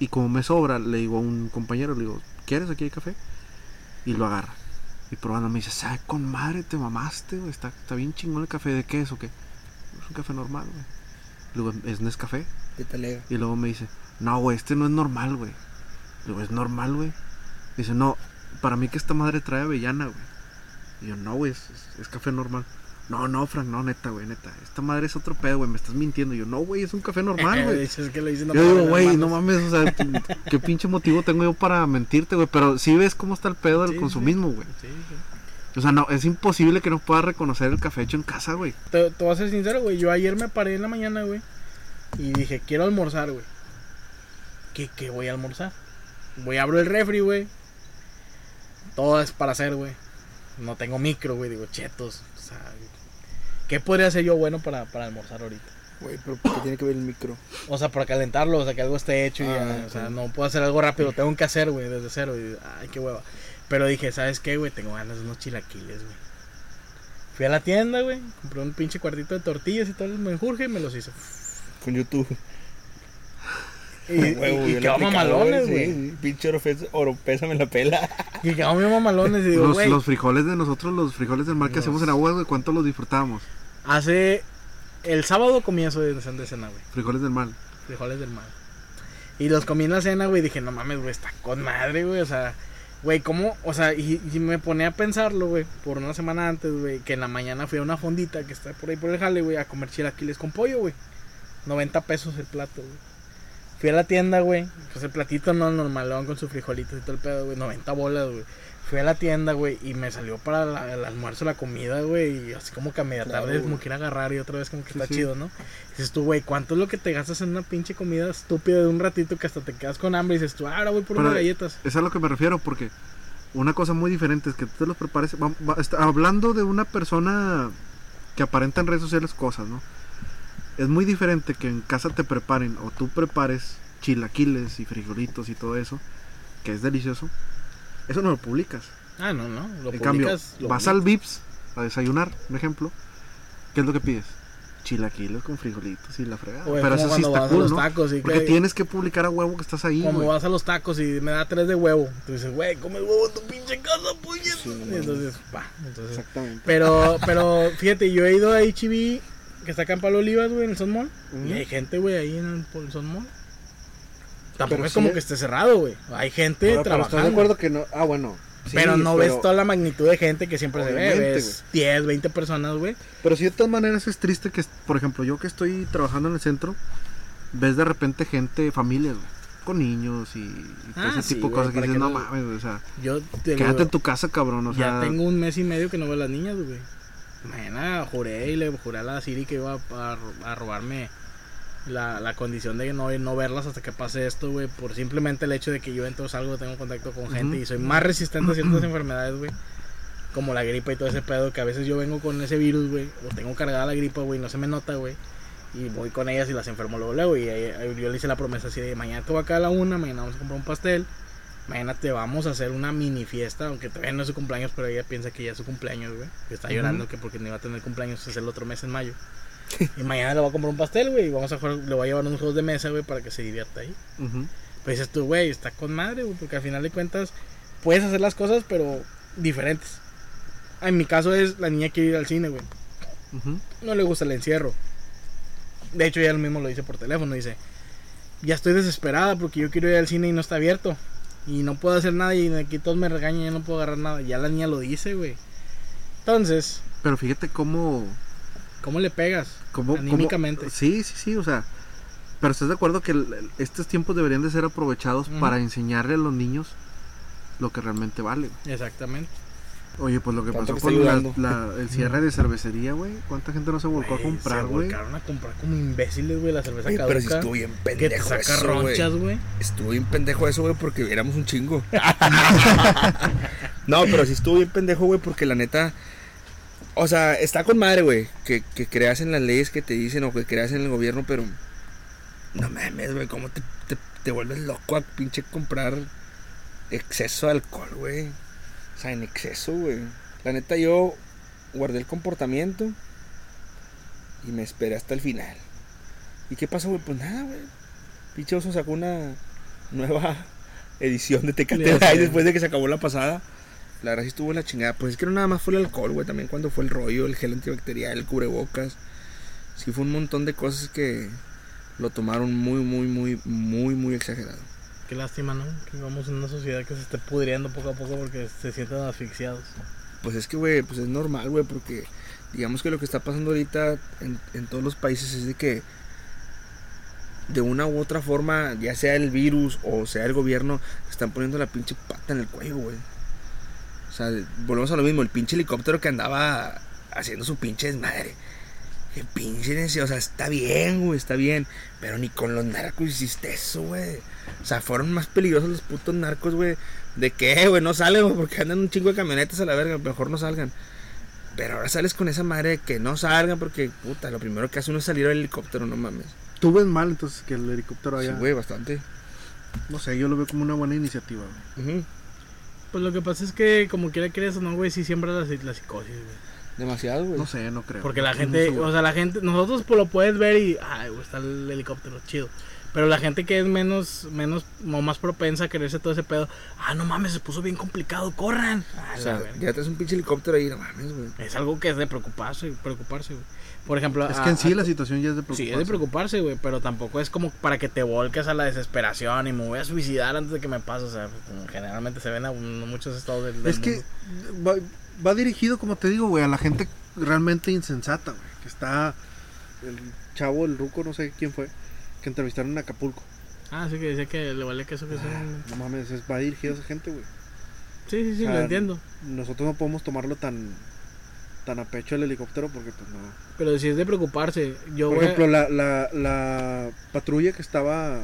S3: Y como me sobra, le digo a un compañero, le digo, ¿quieres aquí hay café? Y lo agarra. Y probando me dice, ¿sabe con madre? Te mamaste, güey. Está, está bien chingón el café. ¿De qué es o qué? Es un café normal, güey. Luego, ¿es Nescafé?
S1: De talega.
S3: Y luego me dice, no, güey, este no es normal, güey. Digo, ¿es normal, güey? Dice, no, para mí que esta madre trae avellana, güey. Y yo, no, güey, es, es- es café normal. No, no, Frank, no, neta, güey, neta. Esta madre es otro pedo, güey, me estás mintiendo. Y yo, no, güey, es un café normal, [LAUGHS] güey.
S2: Dices que le dicen
S3: Yo digo, güey, no mames, o sea, [LAUGHS] ¿qué pinche motivo tengo yo para mentirte, güey? Pero sí ves cómo está el pedo del
S2: Sí,
S3: consumismo, güey.
S2: Sí, sí.
S3: O sea, no, es imposible que no puedas reconocer el café hecho en casa, güey.
S2: Te, te voy a ser sincero, güey. Yo ayer me paré en la mañana, güey. Y dije, quiero almorzar, güey. ¿Qué, ¿Qué voy a almorzar? Voy a abro el refri, güey. Todo es para hacer, güey. No tengo micro, güey. Digo, chetos. ¿Qué podría hacer yo bueno para, para almorzar ahorita?
S1: Güey, pero ¿por qué tiene que ver el micro?
S2: O sea, para calentarlo, o sea, que algo esté hecho. y
S1: Ah,
S2: ya, o sea, no puedo hacer algo rápido. Tengo que hacer, güey, desde cero. Y, ay, qué hueva. Pero dije, ¿sabes qué, güey? Tengo ganas de unos chilaquiles, güey. Fui a la tienda, güey. Compré un pinche cuartito de tortillas y todo el menjurje y me los hice.
S1: Con YouTube.
S2: Y, y- [LAUGHS]
S1: Huevo,
S2: y
S1: le
S2: quedó mamalones, güey.
S1: sí. Pinche oropesa me la pela. [LAUGHS]
S2: Y quedó mamalones. Y digo,
S3: Los, frijoles de nosotros, los frijoles del mar que
S2: Los-
S3: hacemos en agua, güey, ¿cuánto los disfrutábamos?
S2: Hace. El sábado comí eso de, de cena, güey.
S3: Frijoles del mar.
S2: Frijoles del mar. Y los comí en la cena, güey. Dije, no mames, güey, está con madre, güey. O sea, güey, ¿cómo? O sea, y, y me ponía a pensarlo, güey, por una semana antes, güey, que en la mañana fui a una fondita que está por ahí por el jale, güey, a comer chilaquiles con pollo, güey. 90 pesos el plato, güey. Fui a la tienda, güey. Pues el platito no normalón con sus frijolitos y todo el pedo, güey. 90 bolas, güey. Fui a la tienda, güey, y me salió para la- el almuerzo la comida, güey. Y así como que a media
S1: Claro,
S2: tarde, como que ir a agarrar y otra vez como que
S3: Sí,
S2: está
S3: sí.
S2: chido, ¿no? Dices tú, güey, ¿cuánto es lo que te gastas en una pinche comida estúpida de un ratito que hasta te quedas con hambre y dices tú, ah, ahora voy por
S3: Pero-
S2: unas galletas?
S3: Es a lo que me refiero, porque una cosa muy diferente es que tú te los prepares. va- va- está- hablando de una persona que aparenta en redes sociales cosas, ¿no? Es muy diferente que en casa te preparen o tú prepares chilaquiles y frijolitos y todo eso, que es delicioso. Eso no lo publicas.
S2: Ah, no, no. Lo
S3: en cambio,
S2: publicas, lo
S3: vas al Vips a desayunar, un ejemplo. ¿Qué es lo que pides? Chilaquiles con frijolitos y la fregada.
S2: Güey,
S3: Pero eso sí
S2: cuando
S3: está
S2: vas a
S3: cool,
S2: los
S3: ¿no?
S2: tacos y
S3: Porque
S2: que-
S3: tienes que publicar a huevo que estás ahí,
S2: Como vas a los tacos y me da tres de huevo. Tú dices, güey, come huevo en tu pinche casa, puñet.
S1: Sí,
S2: entonces, va. Entonces,
S1: Exactamente.
S2: pero, pero, fíjate, yo he ido a HB, que está acá en Palo Olivas, güey, en el Son Mall. Y hay gente, güey, ahí en el, Son Mall. Tampoco
S1: Pero
S2: es como que esté cerrado, güey. Hay gente
S3: Pero- pero ¿estás de
S2: trabajando.
S3: acuerdo que no? Ah, bueno. Sí,
S2: pero no ves toda la magnitud de gente que siempre se ve. Ves 10, 20 personas, güey.
S3: Pero sí, de todas maneras es triste que, por ejemplo, yo que estoy trabajando en el centro, ves de repente gente, familias, güey, con niños y, y
S2: Ah,
S3: ese
S2: sí,
S3: tipo de cosas que dices,
S2: que
S3: no mames, güey, o sea,
S2: Yo te
S3: quédate
S2: digo,
S3: en tu casa, cabrón, o sea,
S2: ya tengo un mes y medio que no veo a las niñas, güey. Mañana juré y le juré a la Siri que iba a, a robarme la, la condición de no, no verlas hasta que pase esto, güey. Por simplemente el hecho de que yo entro, salgo, tengo contacto con gente y soy más resistente a ciertas enfermedades, güey. Como la gripa y todo ese pedo, que a veces yo vengo con ese virus, güey. O tengo cargada la gripa, güey, no se me nota, güey. Y voy con ellas y las enfermo luego, luego. Y ahí- yo le hice la promesa así de mañana te voy acá a la una, mañana vamos a comprar un pastel. Mañana te vamos a hacer una mini fiesta, aunque todavía no es su cumpleaños, pero ella piensa que ya es su cumpleaños, güey. Que está llorando que porque no iba a tener cumpleaños es el otro mes en mayo. Y mañana le voy a comprar un pastel, güey, y vamos a jugar, le voy a llevar unos juegos de mesa, güey, para que se divierta ahí.
S3: ujú,
S2: Pues dices tú, güey, está con madre, güey, porque al final de cuentas puedes hacer las cosas, pero diferentes. En mi caso es la niña quiere ir al cine, güey. No le gusta el encierro. De hecho, ella mismo lo dice por teléfono. Dice, ya estoy desesperada porque yo quiero ir al cine y no está abierto. Y no puedo hacer nada y aquí todos me regañan y no puedo agarrar nada. Ya la niña lo dice, güey. Entonces,
S3: Pero fíjate cómo,
S2: ¿cómo le pegas?
S3: cómo, cómo-
S2: Anímicamente.
S3: sí, sí, sí, o sea, pero estás de acuerdo que el- el- estos tiempos deberían de ser aprovechados para enseñarle a los niños lo que realmente vale.
S2: Exactamente.
S3: Oye, pues lo que
S1: Tanto
S3: pasó
S1: que
S3: con la- la- el cierre de cervecería, güey, ¿cuánta gente no se volcó a
S2: Güey,
S3: comprar,
S2: se
S3: güey?
S2: volcaron a comprar como imbéciles, güey, la cerveza
S1: Oye,
S2: caduca.
S1: pero si estuvo bien
S2: que te
S1: pendejo
S2: saca
S1: eso, güey.
S2: ronchas, güey.
S1: Estuvo bien pendejo eso, güey, porque éramos un chingo. [LAUGHS] [LAUGHS] no, pero sí estuvo bien pendejo, güey, porque la neta. O sea, está con madre, güey, que, que creas en las leyes que te dicen o que creas en el gobierno, pero. No mames, güey, ¿cómo te, te, te vuelves loco a pinche comprar exceso de alcohol, güey? O sea, en exceso, güey. La neta, yo guardé el comportamiento y me esperé hasta el final. ¿Y qué pasó, güey? Pues nada, güey. Pinche oso sacó una nueva [LAUGHS] edición de Tecate Light después de que se acabó la pasada. La verdad sí estuvo la chingada. Pues es que no nada más fue el alcohol, güey. También cuando fue el rollo, el gel antibacterial, el cubrebocas. Sí fue un montón de cosas que lo tomaron muy, muy, muy, muy, muy exagerado.
S2: Qué lástima, ¿no? Que vivamos en una sociedad que se esté pudriendo poco a poco porque se sienten asfixiados.
S1: Pues es que, güey, pues es normal, güey, porque digamos que lo que está pasando ahorita en, en todos los países es de que de una u otra forma, ya sea el virus o sea el gobierno, están poniendo la pinche pata en el cuello, güey. Sea, volvemos a lo mismo, el pinche helicóptero que andaba haciendo su pinche desmadre. Que pinche necio, o sea, está bien, güey, está bien. Pero ni con los narcos hiciste eso, güey. O sea, fueron más peligrosos los putos narcos, güey. ¿De qué, güey? No salen, güey, porque andan un chingo de camionetas a la verga. Mejor no salgan. Pero ahora sales con esa madre de que no salgan porque, puta, lo primero que hace uno es salir al helicóptero, no mames.
S3: Tú ves mal entonces que el helicóptero
S1: Sí,
S3: haya...
S1: güey, bastante.
S3: no sé, yo lo veo como una buena iniciativa, güey.
S1: Ujú.
S2: Pues lo que pasa es que, como quiera creas o no, güey, sí siembra la, la psicosis, güey.
S1: Demasiado, güey.
S3: No sé, no creo.
S2: Porque la
S3: No
S2: gente, o sea, la gente, nosotros pues, lo puedes ver y, ay, güey, está el helicóptero, chido. Pero la gente que es menos, menos, o más propensa a quererse todo ese pedo, ah, no mames, se puso bien complicado, corran. Ah,
S1: O sea, ya traes un pinche helicóptero ahí, no mames, güey.
S2: Es algo que es de preocuparse, preocuparse, güey. Por ejemplo,
S3: Es
S2: a-
S3: que en sí
S2: a-
S3: la situación ya es de preocuparse.
S2: Sí, es de preocuparse, güey, pero tampoco es como para que te volques a la desesperación y me voy a suicidar antes de que me pase, o sea, como generalmente se ven en muchos estados del, del
S3: Es que va, va dirigido, como te digo, güey, a la gente realmente insensata, güey. Que está el chavo, el ruco, no sé quién fue, que entrevistaron en Acapulco.
S2: Ah, sí que decía que le vale queso que sea.
S3: No mames, es, va dirigido a esa gente, güey.
S2: Sí, sí, sí,
S3: o sea,
S2: lo entiendo.
S3: Nosotros no podemos tomarlo tan tan a pecho el helicóptero porque pues no.
S2: Pero si es de preocuparse, yo
S3: Por
S2: voy a-
S3: ejemplo, la, la, la patrulla que estaba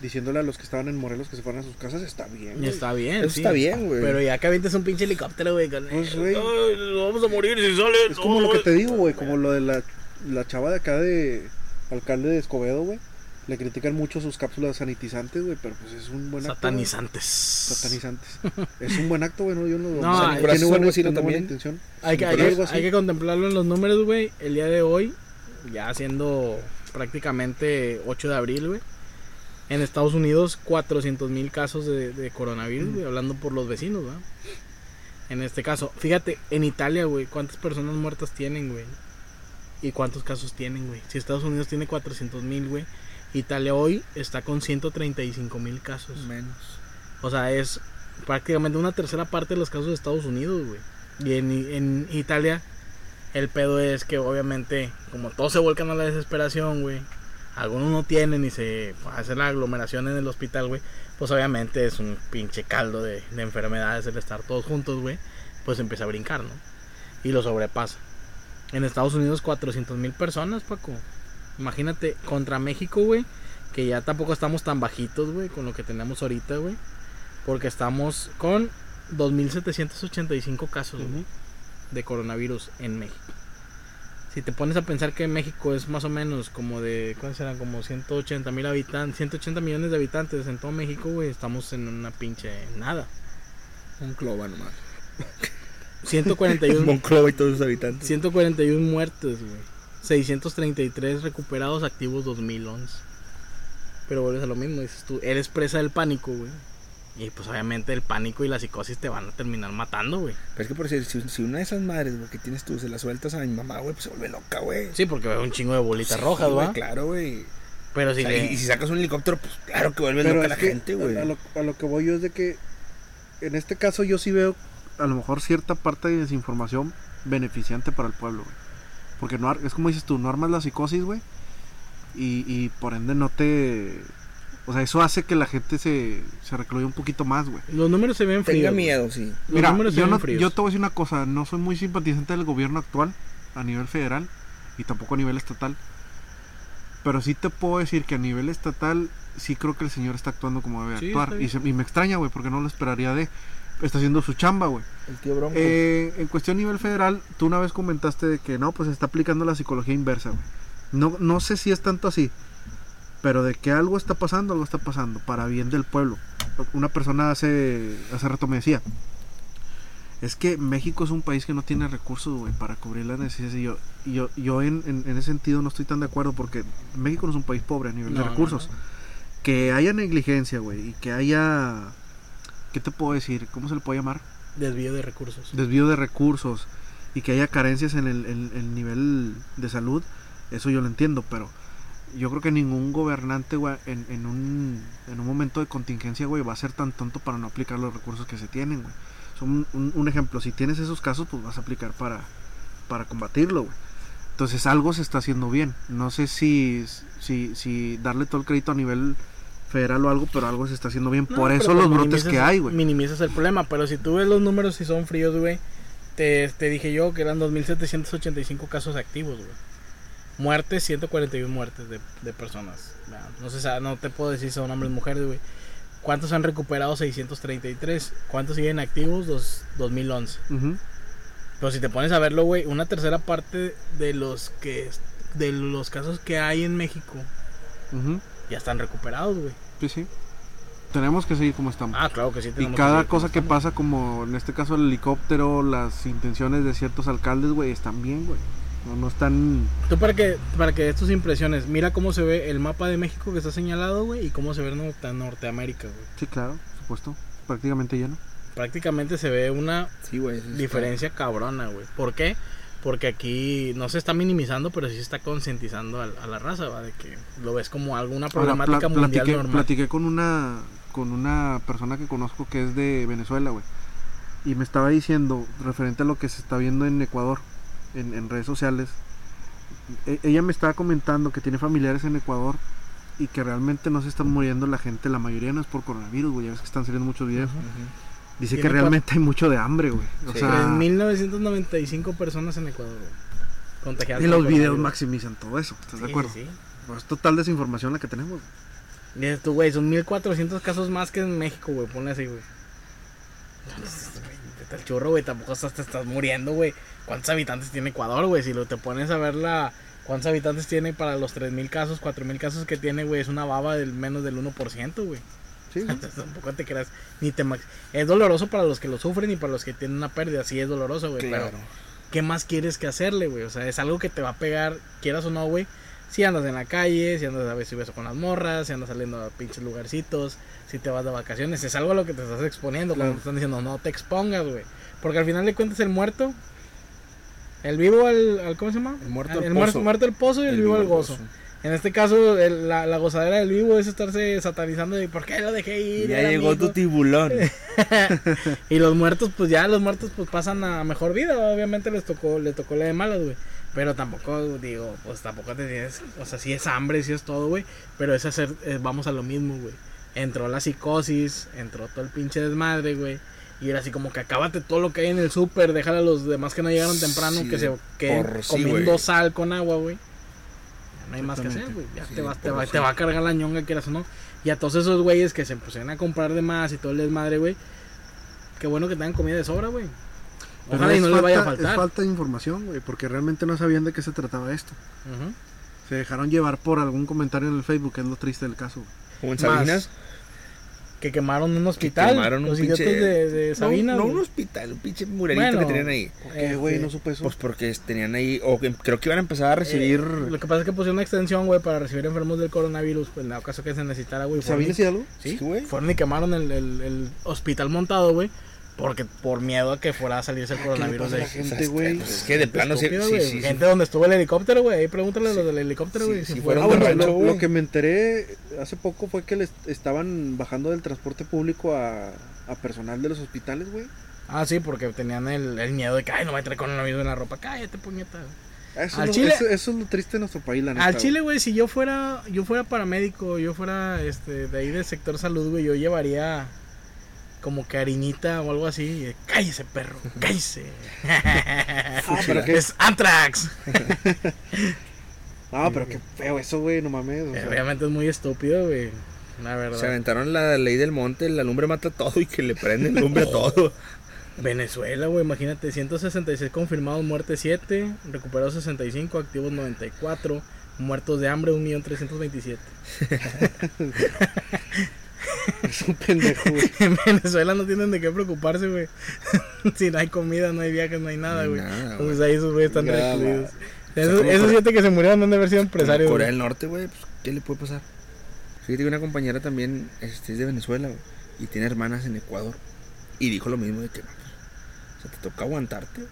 S3: diciéndole a los que estaban en Morelos que se fueran a sus casas está bien. güey.
S2: Está bien,
S1: Eso
S2: sí.
S1: está bien, güey.
S2: Pero ya que avientes un pinche helicóptero, güey, con
S3: Pues, güey.
S2: Ay, nos vamos a morir si sale.
S3: Es como lo que te digo, güey, como lo de la, la chava de acá de alcalde de Escobedo, güey. Le critican mucho sus cápsulas sanitizantes, güey, pero pues es un buen acto. güey.
S2: Satanizantes.
S3: Satanizantes. es un buen acto, güey, no, yo no [LAUGHS]
S2: No,
S3: o sea,
S2: San
S3: tiene buena,
S1: ¿no?
S3: tiene buena
S1: también.
S3: intención.
S2: Hay que, hay, que, hay que contemplarlo en los números, güey. El día de hoy, ya siendo prácticamente 8 de abril, güey. En Estados Unidos, 400 mil casos de, de coronavirus, güey, hablando por los vecinos, ¿verdad? En este caso, fíjate, en Italia, güey, ¿cuántas personas muertas tienen, güey? ¿Y cuántos casos tienen, güey? Si Estados Unidos tiene 400 mil, güey, Italia hoy está con 135 mil casos.
S1: Menos.
S2: O sea, es prácticamente una tercera parte de los casos de Estados Unidos, güey. Y en, en Italia, el pedo es que obviamente, como todos se vuelcan a la desesperación, güey, algunos no tienen y se hace la aglomeración en el hospital, güey, pues obviamente es un pinche caldo de, de enfermedades el estar todos juntos, güey, pues empieza a brincar, ¿no? Y lo sobrepasa. En Estados Unidos 400 mil personas, Paco. Imagínate, contra México, güey, que ya tampoco estamos tan bajitos, güey, con lo que tenemos ahorita, güey. Porque estamos con 2.785 casos güey, de coronavirus en México. Si te pones a pensar que México es más o menos como de, ¿cuántos serán? Como 180 mil habitantes, 180 millones de habitantes en todo México, güey, estamos en una pinche nada.
S1: Un clova nomás.
S2: 141,
S1: Monclova y todos sus habitantes.
S2: 141 muertes, güey. 633 recuperados activos 2011. Pero vuelves a lo mismo, dices tú, eres presa del pánico, güey. Y pues obviamente el pánico y la psicosis te van a terminar matando, güey.
S1: Pero es que por decir, si, si una de esas madres, güey, que tienes tú, se la sueltas a mi mamá, güey, pues se vuelve loca, güey.
S2: Sí, porque veo un chingo de bolitas
S1: Sí,
S2: rojas,
S1: güey,
S2: ¿va?
S1: Claro, güey.
S2: Pero
S1: O
S2: si
S1: sea,
S2: le...
S1: y, y si sacas un helicóptero, pues claro que vuelve
S3: Pero
S1: loca la
S3: que
S1: gente, güey.
S3: a, lo, a lo que voy yo es de que en este caso yo sí veo a lo mejor cierta parte de desinformación beneficiante para el pueblo, güey. Porque no ar- es como dices tú, no armas la psicosis, güey. Y, y por ende no te... O sea, eso hace que la gente se, se recluya un poquito más, güey.
S2: Los números se ven fríos.
S1: Tenga miedo, sí.
S2: Los
S3: Mira,
S2: números se
S3: yo,
S2: ven
S3: no-
S2: fríos.
S3: yo te voy a decir una cosa, no soy muy simpatizante del gobierno actual a nivel federal y tampoco a nivel estatal. Pero sí te puedo decir que a nivel estatal sí creo que el señor está actuando como debe
S2: Sí,
S3: actuar. Y, se- y me extraña, güey, porque no lo esperaría de... Está haciendo su chamba, güey.
S1: El tío Bronco.
S3: Eh, en cuestión a nivel federal, tú una vez comentaste de que no, pues se está aplicando la psicología inversa, güey. No, no sé si es tanto así, pero de que algo está pasando, algo está pasando, para bien del pueblo. Una persona hace, hace rato me decía, es que México es un país que no tiene recursos, güey, para cubrir las necesidades. Y yo, yo, yo en, en- en ese sentido no estoy tan de acuerdo, porque México no es un país pobre a nivel
S2: No,
S3: de
S2: no,
S3: recursos.
S2: no.
S3: Que haya negligencia, güey, y que haya... ¿Qué te puedo decir? ¿Cómo se le puede llamar?
S2: Desvío de recursos.
S3: desvío de recursos y que haya carencias en el, en el nivel de salud, eso yo lo entiendo, pero yo creo que ningún gobernante, güey, en, en, un, en un momento de contingencia, güey, va a ser tan tonto para no aplicar los recursos que se tienen, güey. Son un, un ejemplo, si tienes esos casos, pues vas a aplicar para, para combatirlo, güey. Entonces algo se está haciendo bien. No sé si, si, si darle todo el crédito a nivel federal o algo, pero algo se está haciendo bien.
S2: No,
S3: Por eso
S2: pues
S3: los brotes que hay, güey.
S2: Minimizas el problema, pero si tú ves los números y son fríos, güey, te, te dije yo que eran 2.785 casos activos, güey. Muertes, 141 muertes de, de personas. No sé, no te puedo decir si son hombres o mujeres, güey. ¿Cuántos han recuperado? 633. ¿Cuántos siguen activos? Dos, 2011.
S3: Ujú.
S2: Pero si te pones a verlo, güey, una tercera parte de los que de los casos que hay en México ya están recuperados, güey.
S3: Sí, sí. Tenemos que seguir como estamos.
S2: Ah, claro que sí.
S3: y
S2: tenemos
S3: cada
S2: seguir
S3: cosa que
S2: estamos.
S3: pasa, como en este caso el helicóptero, las intenciones de ciertos alcaldes, güey, están bien, güey. No, no están...
S2: Tú para que para que des tus impresiones, mira cómo se ve el mapa de México que está señalado, güey, y cómo se ve Norte, Norteamérica, güey.
S3: Sí, claro, por supuesto. Prácticamente lleno.
S2: Prácticamente se ve una
S1: Sí,
S2: diferencia cabrona, güey. ¿Por qué? Porque aquí no se está minimizando, pero sí se está concientizando a, a la raza, ¿va? De que lo ves como alguna
S3: Ahora,
S2: problemática
S3: pla-
S2: mundial
S3: platiqué,
S2: normal.
S3: platiqué con una con una persona que conozco que es de Venezuela, güey. Y me estaba diciendo, referente a lo que se está viendo en Ecuador, en, en redes sociales, e- ella me estaba comentando que tiene familiares en Ecuador y que realmente no se están muriendo la gente, la mayoría no es por coronavirus, güey, ya ves que están saliendo muchos videos.
S2: Ujú.
S3: Dice que realmente hay mucho de hambre, güey. O
S1: Sí.
S3: sea,
S2: 3.995 personas en Ecuador, güey. Contagiadas
S3: y los videos maximizan todo eso, ¿estás de acuerdo?
S2: sí, sí.
S3: Pues es total desinformación la que tenemos.
S2: Dices tú, güey, son 1400 casos más que en México, güey. Ponle así, güey. Vete al churro, güey. Tampoco estás, te estás muriendo, güey. ¿Cuántos habitantes tiene Ecuador, güey? Si lo te pones a ver la. ¿Cuántos habitantes tiene para los 3000 casos, 4000 casos que tiene, güey? Es una baba del menos del 1%, güey.
S3: Sí, [LAUGHS]
S2: tampoco te creas. Ni te max- Es doloroso para los que lo sufren y para los que tienen una pérdida. Sí, es doloroso, güey.
S1: Claro.
S2: Pero, ¿qué más quieres que hacerle, güey? O sea, es algo que te va a pegar, quieras o no, güey. Si andas en la calle, si andas a veces beso con las morras, si andas saliendo a pinches lugarcitos, si te vas de vacaciones, es algo a lo que te estás exponiendo. Cuando te están diciendo, no te expongas, güey. Porque al final de cuentas, el muerto, el vivo al, al- ¿cómo se llama?
S1: El muerto al
S2: el muerto,
S1: pozo.
S2: muerto al pozo y el, vivo al gozo. En este caso, el- la, la gozadera del vivo es estarse satanizando de por qué lo dejé ir.
S1: Ya llegó
S2: amigo?"
S1: tu tiburón. [LAUGHS]
S2: Y los muertos, pues ya los muertos pues pasan a mejor vida. Obviamente les tocó, les tocó la de malas, güey. Pero tampoco, digo, pues tampoco te tienes. O sea, sí es hambre, sí es todo, güey. Pero es hacer, eh, vamos a lo mismo, güey. Entró la psicosis, entró todo el pinche desmadre, güey. Y era así como que acábate todo lo que hay en el súper, déjale a los demás que no llegaron temprano
S1: Sí,
S2: que se
S1: de
S2: queden
S1: sí,
S2: comiendo sal con agua, güey. No hay más que hacer, güey. Ya
S1: Sí,
S2: te, vas, va,
S1: sí.
S2: te va a cargar la ñonga, quieras o no. Y a todos esos güeyes que se pusieron a comprar de más y todo el desmadre, güey. Qué bueno que tengan comida de sobra, güey. Ojalá y
S3: es
S2: no les vaya a
S3: falta-
S2: faltar.
S3: Es falta de información, güey, porque realmente no sabían de qué se trataba esto. Se dejaron llevar por algún comentario en el Facebook, que es lo triste del caso.
S1: Como en
S2: Más. Que quemaron un hospital.
S1: quemaron un
S2: los
S1: pinche-
S2: idiotas de, de Sabinas.
S1: No, no un hospital, un pinche muralito
S2: Bueno,
S1: que tenían ahí.
S3: ¿Por qué, güey?
S2: Este,
S3: No supe eso.
S1: Pues porque tenían ahí, o que creo que iban a empezar a recibir.
S2: Eh, lo que pasa es que pusieron una extensión, güey, para recibir enfermos del coronavirus. Pues en dado caso que se necesitara, güey. fueron
S3: ¿Sabinas
S2: y-
S3: y algo?
S2: Sí,
S1: Sí, güey.
S2: Fueron y quemaron el, el- el hospital montado, güey. Porque por miedo a que fuera a salirse el
S3: ¿Qué le
S2: coronavirus
S3: pasa a
S2: de
S3: gente, güey?
S1: Es que de plano sí,
S2: Estúpido,
S1: sí, sí, sí.
S2: Gente donde estuvo el helicóptero, güey. Ahí pregúntale a los del helicóptero, güey.
S1: sí
S2: si
S1: rancho,
S3: lo,
S1: güey.
S3: lo que me enteré hace poco fue que les estaban bajando del transporte público a, a personal de los hospitales, güey.
S2: Ah, sí, porque tenían el, el miedo de que, ay, no va a traer coronavirus en la ropa. Cállate, puñeta.
S3: Eso,
S2: Al
S3: es lo-
S2: Chile-
S3: eso, eso es lo triste de nuestro país, la neta.
S2: Al
S3: güey.
S2: Chile, güey, si yo fuera, yo fuera paramédico, yo fuera este de ahí del sector salud, güey, yo llevaría como que harinita o algo así. y, Cállese, perro, cállese. [LAUGHS]
S3: Ah, pero qué,
S2: es Antrax.
S3: ah, [LAUGHS] pero qué feo eso, güey, no mames. o sea,
S2: Obviamente es muy estúpido, güey. La verdad.
S1: Se aventaron la ley del monte, la lumbre mata todo y que le prenden lumbre a [LAUGHS] todo.
S2: Venezuela, güey, imagínate, 166 confirmados, muertes 7, recuperados 65, activos 94, muertos de hambre 1.327. [LAUGHS]
S3: es un pendejo, güey.
S2: En Venezuela no tienen de qué preocuparse, güey. [LAUGHS] si no hay comida, no hay viajes, no hay nada,
S1: No
S2: güey.
S1: nada,
S2: Entonces ahí esos güeyes están
S3: Nada,
S2: recluidos.
S1: sea,
S2: Esos, siete que se murieron han de haber sido empresarios.
S1: Corea
S2: güey.
S1: del Norte, güey, pues, ¿qué le puede pasar? Fíjate que una compañera también este, es de Venezuela, güey, y tiene hermanas en Ecuador. Y dijo lo mismo de que, no, pues, o sea, te toca aguantarte.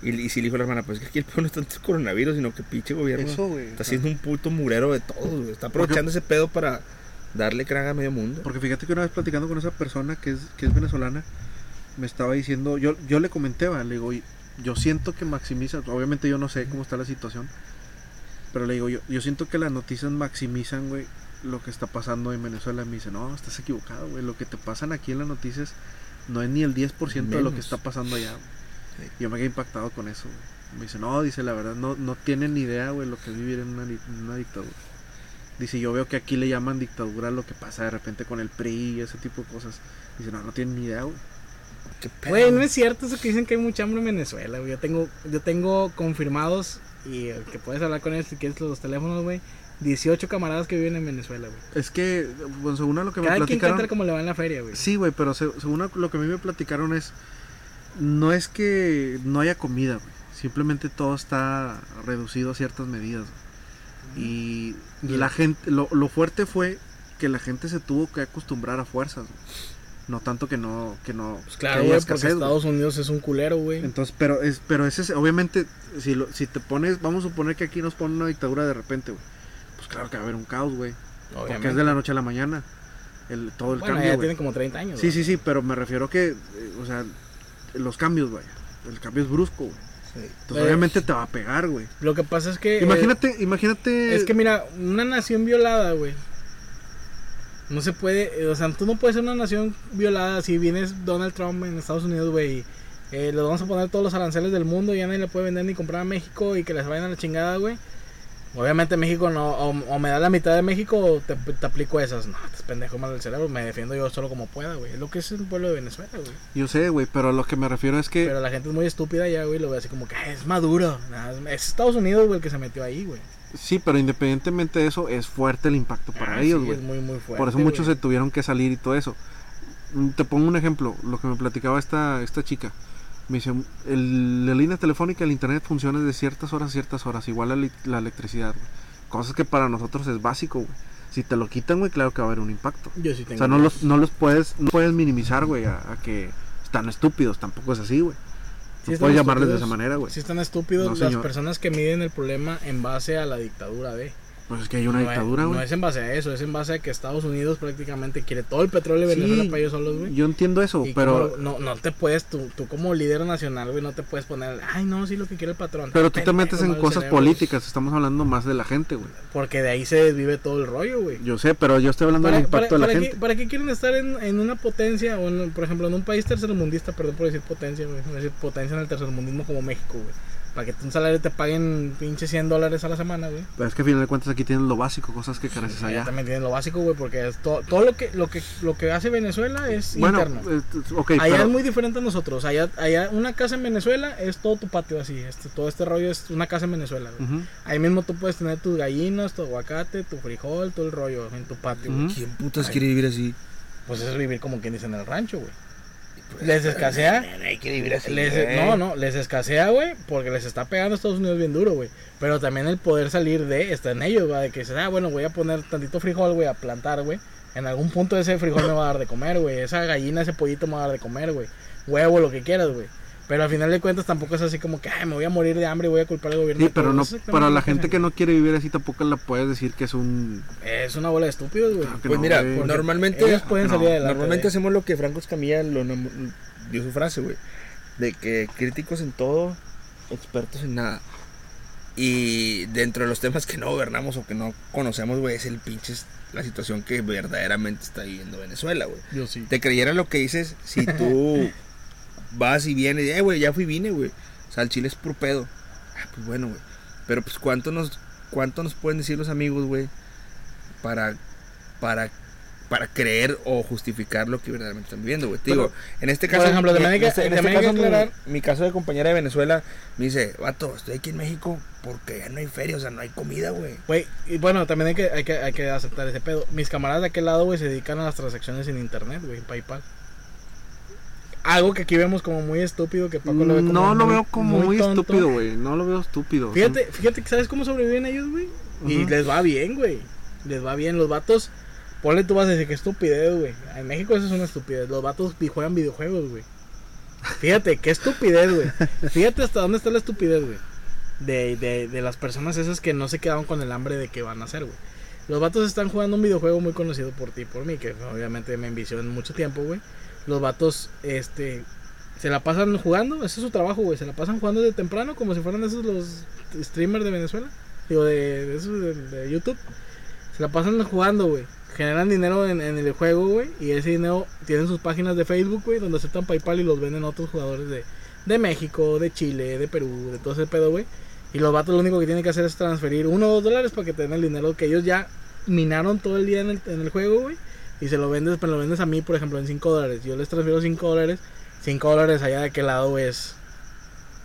S1: Y, y sí le dijo la hermana, pues es que aquí el pedo no es tanto el coronavirus, sino que pinche gobierno
S3: Eso, güey.
S1: está haciendo un puto murero de todo, güey. Está aprovechando ese pedo para darle craga a medio mundo.
S3: Porque fíjate que una vez platicando con esa persona que es, que es venezolana, me estaba diciendo, yo, yo le comenté, va, le digo, yo siento que maximiza, obviamente yo no sé cómo está la situación, pero le digo, yo, yo siento que las noticias maximizan, güey, lo que está pasando en Venezuela. Me dice, no, estás equivocado, güey, lo que te pasan aquí en las noticias no es ni el 10% de lo que
S1: Menos.
S3: está pasando allá. güey".
S1: Sí.
S3: Yo me quedé impactado con eso, güey. Me dice, no, dice, la verdad, no, no tienen ni idea, güey, lo que es vivir en una, en una dictadura. Dice, yo veo que aquí le llaman dictadura lo que pasa de repente con el PRI y ese tipo de cosas. Dice, no, no tienen ni idea, güey.
S1: ¿Qué pedo?
S2: Güey, no es cierto eso que dicen que hay mucha hambre en Venezuela, güey. Yo tengo, yo tengo confirmados y eh, que puedes hablar con ellos si quieres los teléfonos, güey. 18 camaradas que viven en Venezuela, güey.
S3: Es que, bueno, según a lo que me
S2: Cada quien
S3: platicaron...
S2: canta como le va en la feria, güey.
S3: Sí, güey, pero se- según a lo que a mí me platicaron es... No es que no haya comida, güey. Simplemente todo está reducido a ciertas medidas. güey. Y la gente... Lo, lo fuerte fue que la gente se tuvo que acostumbrar a fuerzas, güey. No tanto que no... Que no
S2: Pues claro, güey, porque
S3: escasez, güey.
S2: Estados Unidos es un culero, güey.
S3: Entonces, pero es, pero ese es, obviamente, si, lo, si te pones, vamos a suponer que aquí nos ponen una dictadura de repente, güey. Pues claro que va a haber un caos, güey. Porque es de la noche a la mañana. El, todo el
S2: bueno,
S3: cambio,
S2: ya
S3: güey.
S2: tienen como 30 años.
S3: Sí,
S2: güey.
S3: sí, sí, pero me refiero que, eh, o sea, los cambios, vaya. El cambio es brusco, güey. Entonces,
S2: Eh,
S3: obviamente te va a pegar, güey.
S2: Lo que pasa es que. eh,
S3: Imagínate, imagínate.
S2: Es que mira, una nación violada, güey. No se puede, eh, o sea, tú no puedes ser una nación violada si vienes Donald Trump en Estados Unidos, güey. Eh, le vamos a poner todos los aranceles del mundo y ya nadie le puede vender ni comprar a México y que les vayan a la chingada, güey. Obviamente México no, o, o me da la mitad de México o te, te aplico esas. No, te pendejo mal del cerebro, me defiendo yo solo como pueda, güey. Es lo que es el pueblo de Venezuela, güey.
S3: Yo sé, güey, pero lo que me refiero es que.
S2: Pero la gente es muy estúpida ya, güey, lo ve así como que "Ah, es Maduro. Es Estados Unidos, güey, el que se metió ahí, güey.
S3: Sí, pero independientemente de eso, es fuerte el impacto para
S2: Ah,
S3: ellos,
S2: sí,
S3: güey.
S2: es muy, muy fuerte.
S3: Por eso muchos
S2: güey.
S3: se tuvieron que salir y todo eso. Mm, Te pongo un ejemplo, lo que me platicaba esta, esta chica. Me dice, el, la línea telefónica, el internet funciona de ciertas horas a ciertas horas, igual la, la electricidad, güey. Cosas que para nosotros es básico, güey. Si te lo quitan, güey, claro que va a haber un impacto.
S2: Yo sí
S3: O
S2: tengo.
S3: sea, no los, no los puedes, no puedes minimizar, güey, a, a que están estúpidos, tampoco es así, güey.
S2: Sí
S3: No puedes llamarles de esa manera, güey.
S2: Sí están estúpidos
S3: No,
S2: las
S3: señor.
S2: personas que miden el problema en base a la dictadura de.
S3: Pues es que hay una
S2: No
S3: dictadura,
S2: No
S3: güey.
S2: es en base a eso, es en base a que Estados Unidos prácticamente quiere todo el petróleo de
S3: Sí,
S2: Venezuela para ellos solos, güey.
S3: Yo entiendo eso,
S2: Y
S3: pero...
S2: como no, no te puedes, tú, tú como líder nacional, güey, no te puedes poner, ay, no, sí, lo que quiere el patrón.
S3: Pero tú te metes en cosas
S2: cerebro.
S3: políticas, estamos hablando más de la gente, güey.
S2: Porque de ahí se desvive todo el rollo, güey.
S3: Yo sé, pero yo estoy hablando del
S2: ¿Para, para,
S3: impacto de la gente.
S2: ¿Para qué quieren estar en, en una potencia, o en, por ejemplo, en un país tercermundista, perdón por decir potencia, güey, decir potencia en el tercermundismo como México, güey? Para que un salario te paguen pinche 100 dólares a la semana, güey.
S3: Pero es que a final de cuentas aquí tienen lo básico, cosas que careces
S2: Allá
S3: allá.
S2: también tienen lo básico, güey, porque es todo, todo lo que lo que lo que hace Venezuela es
S3: Bueno,
S2: interno.
S3: eh, ok,
S2: Allá
S3: pero...
S2: es muy diferente a nosotros. Allá, allá una casa en Venezuela es todo tu patio así. Este, todo este rollo es una casa en Venezuela. güey. Ahí mismo tú puedes tener tus gallinas, tu aguacate, tu frijol, todo el rollo en tu patio. güey.
S3: Ujú.
S1: ¿Quién putas
S2: Ay.
S1: quiere vivir así?
S2: Pues eso es vivir como quien dice en el rancho, güey.
S1: Pues,
S2: Les escasea. [LAUGHS]
S1: Hay que vivir así.
S2: Les-
S1: güey.
S2: no, no, les escasea, güey, porque les está pegando a Estados Unidos bien duro, güey. Pero también el poder salir de está en ellos, güey. De que dices, ah, bueno, voy a poner tantito frijol, güey, a plantar, güey. En algún punto ese frijol me va a dar de comer, güey. Esa gallina, ese pollito me va a dar de comer, güey. Huevo, lo que quieras, güey. Pero al final de cuentas tampoco es así como que, ay, me voy a morir de hambre y voy a culpar al gobierno.
S3: Sí,
S2: de
S3: pero
S2: todo".
S3: no, para la gente que no quiere vivir así tampoco la puedes decir que es un...
S2: Es una bola de estúpidos, güey.
S3: Claro
S1: Pues
S3: no,
S1: mira,
S3: güey.
S1: normalmente,
S2: Ellos pueden
S3: no,
S2: salir adelante.
S1: normalmente
S2: de-
S1: hacemos lo que Franco Escamilla lo dio su frase, güey. De que críticos en todo, expertos en nada. Y dentro de los temas que no gobernamos o que no conocemos, güey, es el pinche la situación que verdaderamente está viviendo Venezuela, güey.
S2: Yo sí.
S1: Te creyera lo que dices si tú [LAUGHS] vas y vienes eh, güey, ya fui y vine, güey. O sea, el chile es puro pedo. Ah, pues bueno, güey. Pero pues, ¿cuánto nos, cuánto nos pueden decir los amigos, güey? Para, para, para creer o justificar lo que verdaderamente están viviendo, güey. Digo, en este
S2: por
S1: caso,
S2: ejemplo, también hay
S1: en este, en este
S2: hay que
S1: caso, mi, caso de compañera de Venezuela me dice, vato, estoy aquí en México porque ya no hay feria, o sea, no hay comida, güey.
S2: Güey, y bueno, también hay que, hay, que, hay que aceptar ese pedo. Mis camaradas de aquel lado, güey, se dedican a las transacciones en internet, güey, en PayPal. Algo que aquí vemos como muy estúpido, que Paco lo ve como
S3: No lo
S2: muy-
S3: veo como muy,
S2: tonto.
S3: estúpido, güey. No lo veo estúpido.
S2: Fíjate, fíjate que sabes cómo sobreviven ellos, güey. Y les va bien, güey. Les va bien. Los vatos, ponle tú vas a decir que estupidez, güey. En México eso es una estupidez. Los vatos juegan videojuegos, güey. Fíjate, qué estupidez, güey. Fíjate hasta dónde está la estupidez, güey. De, de, de las personas esas que no se quedaron con el hambre de qué van a hacer, güey. Los vatos están jugando un videojuego muy conocido por ti y por mí, que obviamente me envició en mucho tiempo, güey. Los vatos, este, se la pasan jugando, ese es su trabajo, güey. Se la pasan jugando desde temprano, como si fueran esos los streamers de Venezuela. Digo, de, YouTube. Se la pasan jugando, güey. Generan dinero en, en el juego, güey. Y ese dinero tienen sus páginas de Facebook, güey, donde aceptan PayPal y los venden a otros jugadores de, de México, de Chile, de Perú, de todo ese pedo, güey. Y los vatos lo único que tienen que hacer es transferir uno o dos dólares para que te den el dinero que ellos ya minaron todo el día en el, en el juego, güey. Y se lo vendes, pero lo vendes a mí, por ejemplo, en 5 dólares. Yo les transfiero 5 dólares. 5 dólares allá de qué lado es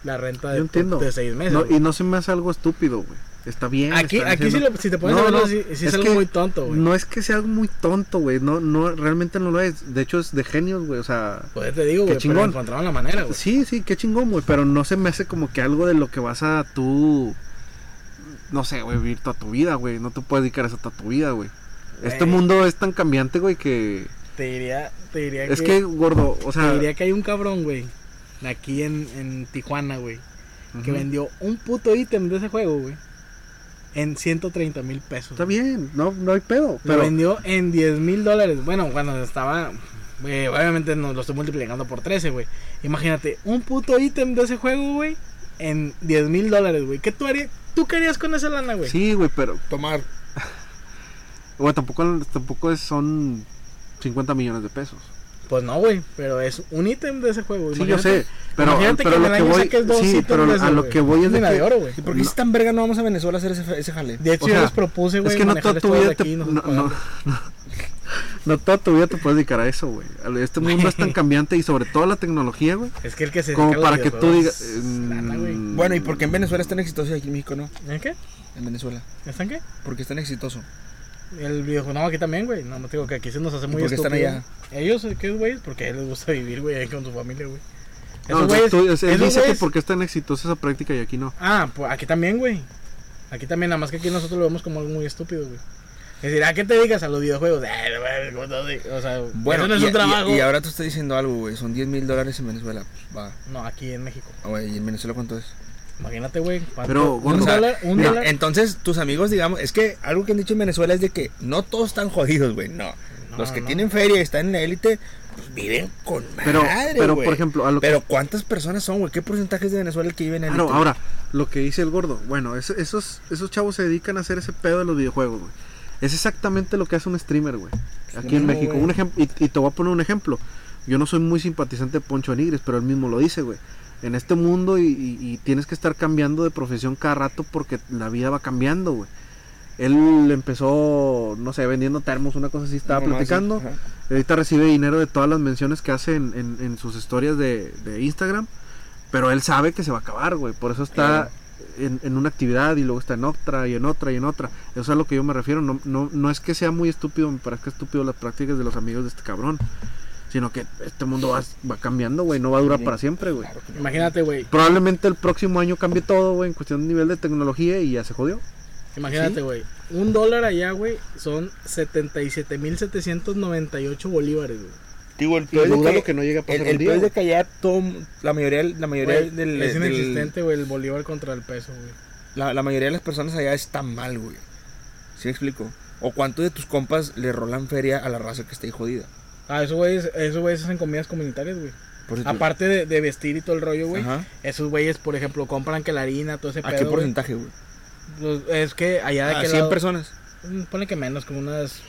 S2: la renta de, de 6 meses.
S3: No, y no se me hace algo estúpido, güey. Está bien.
S2: Aquí, aquí sí
S3: haciendo-
S2: lo- si te pones
S3: No,
S2: a verlo,
S3: no,
S2: sí es,
S3: es
S2: algo
S3: que
S2: muy tonto, güey.
S3: No es que sea algo muy tonto, güey. No, no, realmente no lo es. De hecho, es de genios, güey. O sea,
S2: Pues te digo, güey,
S3: chingón.
S2: encontraron la manera, güey.
S3: sí, sí, qué chingón, güey. Pero no se me hace como que algo de lo que vas a tú. No sé, güey, vivir toda tu vida, güey. No te puedes dedicar a eso toda tu vida, güey. Este
S2: Güey.
S3: mundo es tan cambiante, güey, que.
S2: Te diría, te diría
S3: Es
S2: que,
S3: que, gordo, o
S2: te
S3: sea.
S2: diría que hay un cabrón, güey, aquí en, en Tijuana, güey, que vendió un puto ítem de ese juego, güey, en 130 mil pesos.
S3: Está bien, no, no hay pedo.
S2: Lo
S3: Pero.
S2: vendió en 10 mil dólares. Bueno, cuando estaba. güey, obviamente no lo estoy multiplicando por 13, güey. Imagínate, un puto ítem de ese juego, güey, en 10 mil dólares, güey. ¿Qué tú harías? ¿Tú qué harías con esa lana, güey?
S3: Sí, güey, pero.
S1: Tomar. [LAUGHS]
S3: Güey, tampoco, tampoco es- son 50 millones de pesos.
S2: Pues no, güey, pero es un ítem de ese juego.
S3: Sí, yo
S2: Imagínate-
S3: sé. Pero,
S2: imagínate
S3: pero
S2: que en
S3: lo
S2: el
S3: que
S2: año
S3: voy.
S2: saques dos
S3: Sí,
S2: ítems
S3: pero
S2: de
S3: a lo
S2: güey.
S3: que voy es de que.
S2: de oro, güey.
S1: ¿Y por qué
S3: No.
S1: si tan verga no vamos a Venezuela a hacer ese, ese jale?
S2: De hecho,
S3: O
S2: yo les propuse, güey,
S3: es que no toda tu
S2: todo
S3: vida te, no,
S2: nosotros
S3: no,
S2: pagando.
S3: no, [LAUGHS] no toda tu vida te puedes dedicar a eso, güey. Este mundo es tan [LAUGHS] cambiante y sobre todo la tecnología, güey.
S2: Es que el que se
S3: Como para que tú digas. mm,
S1: Bueno, ¿y por qué en Venezuela es tan exitoso y aquí en México no?
S2: ¿En qué?
S1: En Venezuela.
S2: ¿Están qué?
S1: ¿Por qué es tan exitoso?
S2: El videojuego, no, aquí también, güey. No, me digo que aquí se nos hace
S1: ¿Y
S2: muy
S1: por qué están allá?
S2: Ellos, ¿qué güey? Porque a ellos les gusta vivir, güey, ahí con su familia, güey.
S3: No,
S2: Esos
S3: o sea,
S2: güeyes-
S3: tú- es- él
S2: esos
S3: dice que
S2: güeyes-
S3: porque es tan exitosa esa práctica y aquí no.
S2: Ah, pues aquí también, güey. Aquí también, nada más que aquí nosotros lo vemos como algo muy estúpido, güey. Es decir, ¿a qué te dedicas a los videojuegos? Eh, güey, ¿cómo te dedicas? O sea,
S1: Bueno,
S2: eso no es
S1: y,
S2: un trabajo.
S1: y- y ahora tú estás diciendo algo, güey. Son 10 mil dólares en Venezuela. Pues, va.
S2: No, aquí en México.
S1: Ah, ¿y en Venezuela cuánto es?
S2: Imagínate, güey.
S3: Pero,
S2: un
S3: gordo,
S1: O sea,
S2: dólar, un
S1: mira,
S2: dólar.
S1: Entonces, tus amigos, digamos, es que algo que han dicho en Venezuela es de que no todos están jodidos, güey. No.
S2: No,
S1: Los que
S2: no.
S1: tienen feria y están en la élite, pues viven con madre,
S3: Pero, pero
S1: güey.
S3: por ejemplo, a lo que-
S1: Pero ¿cuántas personas son, güey? ¿Qué porcentajes de Venezuela el que viven en
S3: Claro,
S1: élite?
S3: ahora, lo que dice el gordo, bueno, es- esos, esos chavos se dedican a hacer ese pedo de los videojuegos, güey. Es exactamente lo que hace un streamer, güey. Aquí en
S1: mismo,
S3: México.
S1: güey.
S3: Un ejemplo, y, y te voy a poner un ejemplo. Yo no soy muy simpatizante de Poncho Nigres, pero él mismo lo dice, güey. En este mundo y, y- y tienes que estar cambiando de profesión cada rato porque la vida va cambiando, güey. Él empezó, no sé, vendiendo termos, una cosa así, estaba platicando. Ahorita recibe dinero de todas las menciones que hace en, en- en sus historias de, de Instagram. Pero él sabe que se va a acabar, güey. Por eso está en, en una actividad y luego está en otra y en otra y en otra. Eso es a lo que yo me refiero. No, no, no es que sea muy estúpido, me parezca estúpido las prácticas de los amigos de este cabrón. Sino que este mundo va, va cambiando, güey. No va a durar
S1: Sí.
S3: para siempre, güey.
S1: Claro que no.
S2: Imagínate, güey.
S3: Probablemente el próximo año cambie todo, güey, en cuestión de nivel de tecnología y ya se jodió.
S2: Imagínate,
S3: ¿Sí?
S2: güey. Un dólar allá, güey, son 77.798 bolívares, güey.
S1: Digo, el
S3: Y
S1: peor es que,
S3: lo que no llega a pasar
S1: el,
S3: un
S1: el
S3: día,
S1: peor es de que allá todo, la mayoría, la mayoría
S2: Güey,
S1: del,
S2: es inexistente, güey, el bolívar contra el peso, güey.
S1: la, la mayoría de las personas allá está mal, güey. ¿Sí me explico? O cuántos de tus compas le rolan feria a la raza que está ahí jodida.
S2: Ah, esos güeyes, esos güeyes hacen comidas comunitarias, güey. Aparte de, de vestir y todo el rollo, güey. Esos güeyes, por ejemplo, compran que la harina, todo ese
S1: ¿A
S2: pedo,
S1: qué porcentaje, güey?
S2: Pues, es que allá de
S1: A
S2: aquel
S1: 100
S2: lado-
S1: personas.
S2: Mm, Ponle que menos, como unas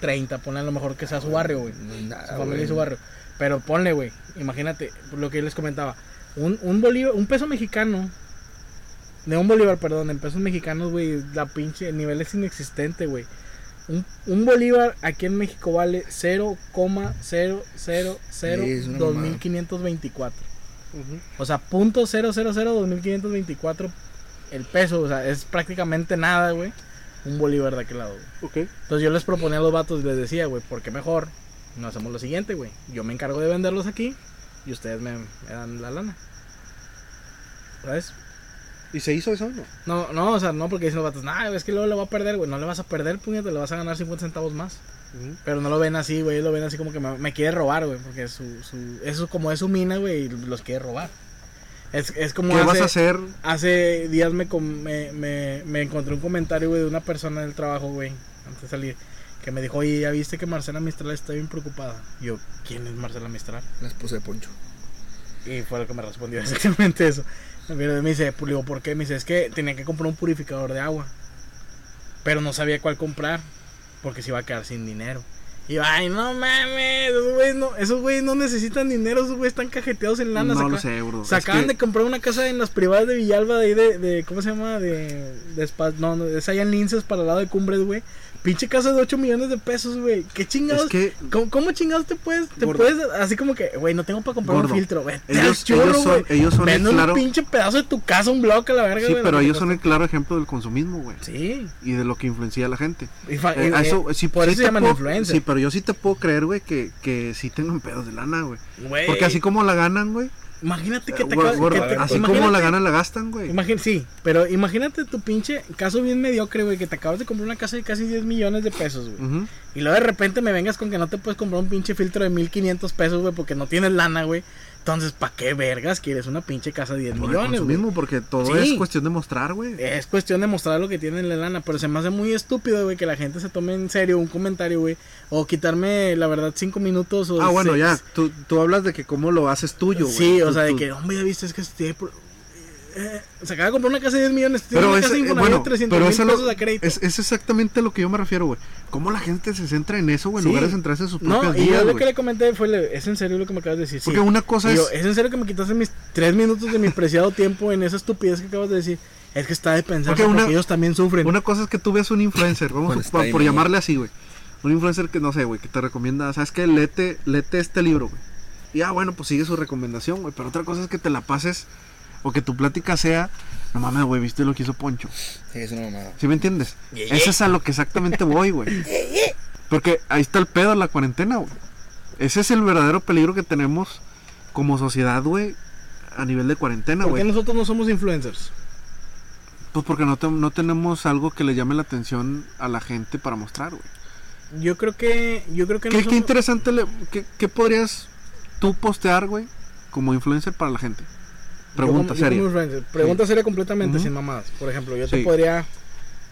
S2: 30, ponle a lo mejor que sea su barrio, güey. Su familia y su barrio. Pero ponle, güey, imagínate lo que yo les comentaba. Un, un bolívar, un peso mexicano, de un bolívar, perdón, en pesos mexicanos, güey, la pinche, el nivel es inexistente, güey. Un, un bolívar aquí en México vale 0,000
S1: Sí, es una
S2: 2524. O sea, punto 000 2524 el peso, o sea, es prácticamente nada, güey. Un bolívar de aquel lado, güey.
S3: Ok.
S2: Entonces yo les proponía a los vatos y les decía, güey, ¿por qué mejor no hacemos lo siguiente, güey? Yo me encargo de venderlos aquí y ustedes me, me dan la lana. ¿Sabes?
S3: ¿Y se hizo eso no?
S2: No, no, o sea, no porque dicen los vatos, nah, es que luego le va a perder, güey. No le vas a perder, puñete, le vas a ganar 50 centavos más. Pero no lo ven así, güey, lo ven así como que me, me quiere robar, güey, porque su, su, eso como es su mina, güey, y los quiere robar. Es, es como
S3: ¿Qué
S2: hace,
S3: vas a hacer?
S2: hace días me, me, me, me encontré un comentario, güey, de una persona del trabajo, güey, antes de salir, que me dijo, oye, ¿ya viste que Marcela Mistral está bien preocupada? Y yo, ¿quién es Marcela Mistral?
S1: La esposa de Poncho.
S2: Y fue lo que me respondió [LAUGHS] exactamente eso. Me dice, le digo, ¿por qué? Me dice, es que tenía que comprar un purificador de agua. Pero no sabía cuál comprar. Porque se iba a quedar sin dinero. Y yo, ay, no mames, esos güeyes no, esos güeyes no necesitan dinero, esos güeyes están cajeteados en lana.
S3: No lo sé, bro.
S2: Se acaban
S3: que-
S2: de comprar una casa en las privadas de Villalba de ahí de, de ¿cómo se llama? De, de no, no, es allá en Linces para el lado de Cumbres, güey. Pinche casa de 8 millones de pesos, güey. ¿Qué chingados?
S3: Es que
S2: ¿Cómo, cómo chingados te puedes, te
S3: Gordo.
S2: puedes, así como que, güey, no tengo para comprar
S3: Gordo.
S2: un filtro, güey.
S3: ellos, ellos son, ellos son el claro.
S2: un pinche pedazo de tu casa, un bloque a la verga,
S3: Sí, pero ellos son el claro ejemplo del consumismo, güey.
S2: Sí.
S3: Y de lo que influencia a la gente.
S2: Y
S3: Eh, a eso,
S2: eh,
S3: sí,
S2: por
S3: sí
S2: eso se llaman influencers.
S3: Sí, pero yo sí te puedo creer, güey, que, que sí tengan pedos de lana, güey.
S2: Güey,
S3: Porque así como la ganan, güey.
S2: Imagínate que te
S3: gordo,
S2: que te-
S3: así
S2: imagínate-
S3: como la ganan, la gastan, güey.
S2: Imagín- sí, pero imagínate tu pinche caso bien mediocre, güey, que te acabas de comprar una casa de casi 10 millones de pesos, güey. Y luego de repente me vengas con que no te puedes comprar un pinche filtro de 1500 pesos, güey, porque no tienes lana, güey. Entonces, ¿para qué vergas quieres una pinche casa de 10
S3: Por
S2: millones,
S3: consumismo, porque todo
S2: Sí.
S3: es cuestión de mostrar, güey.
S2: Es cuestión de mostrar lo que tienen la lana, pero se me hace muy estúpido, güey, que la gente se tome en serio un comentario, güey, o quitarme, la verdad, 5 minutos o
S3: Ah, bueno, ya. Tú, tú hablas de que cómo lo haces tuyo, güey.
S2: Sí, o
S3: Tú-
S2: sea, de que, hombre, ya viste, es que por- eh, se acaba de comprar una casa de 10 millones, tiene
S3: Pero
S2: una
S3: es,
S2: casa de
S3: eh, bueno,
S2: de 300
S3: pero
S2: mil
S3: eso es lo-
S2: pesos a crédito.
S3: es, es exactamente lo que yo me refiero, güey. Cómo la gente se centra en eso, güey, en
S2: Sí.
S3: lugar de centrarse en sus propias
S2: No, y
S3: vidas,
S2: yo lo
S3: güey.
S2: que le comenté fue, es en serio lo que me acabas de decir. Sí.
S3: Porque una cosa
S2: Y
S3: es...
S2: yo, es en serio que me quitaste mis 3 minutos de mi preciado tiempo en esa estupidez que acabas de decir. Es que está de pensar
S3: una-
S2: ellos también sufren.
S3: Una cosa es que tú veas un influencer, vamos a, [LAUGHS] por, llamarle así, güey. Un influencer que no sé, güey, que te recomienda, ¿sabes qué? Lete, lete este libro, güey. Y ah, bueno, pues sigue su recomendación, güey. Pero otra cosa es que te la pases o que tu plática sea, no mames, güey, ¿viste lo que hizo Poncho?
S1: Sí, es una mamada.
S3: ¿Sí me entiendes? Ese es a lo que exactamente voy, güey. [LAUGHS] Porque ahí está el pedo de la cuarentena, güey. Ese es el verdadero peligro que tenemos como sociedad, güey, a nivel de cuarentena,
S2: ¿Por qué
S3: güey.
S2: nosotros no somos influencers?
S3: Pues porque no, te- no tenemos algo que le llame la atención a la gente para mostrar, güey.
S2: Yo creo que. Yo creo que
S3: ¿Qué,
S2: no
S3: qué
S2: somos-
S3: interesante, le- qué, qué podrías tú postear, güey, como influencer para la gente? Pregunta
S2: Yo yo
S3: seria.
S2: influencer, Pregunta seria completamente sin mamadas. Por ejemplo, yo
S3: Sí.
S2: te podría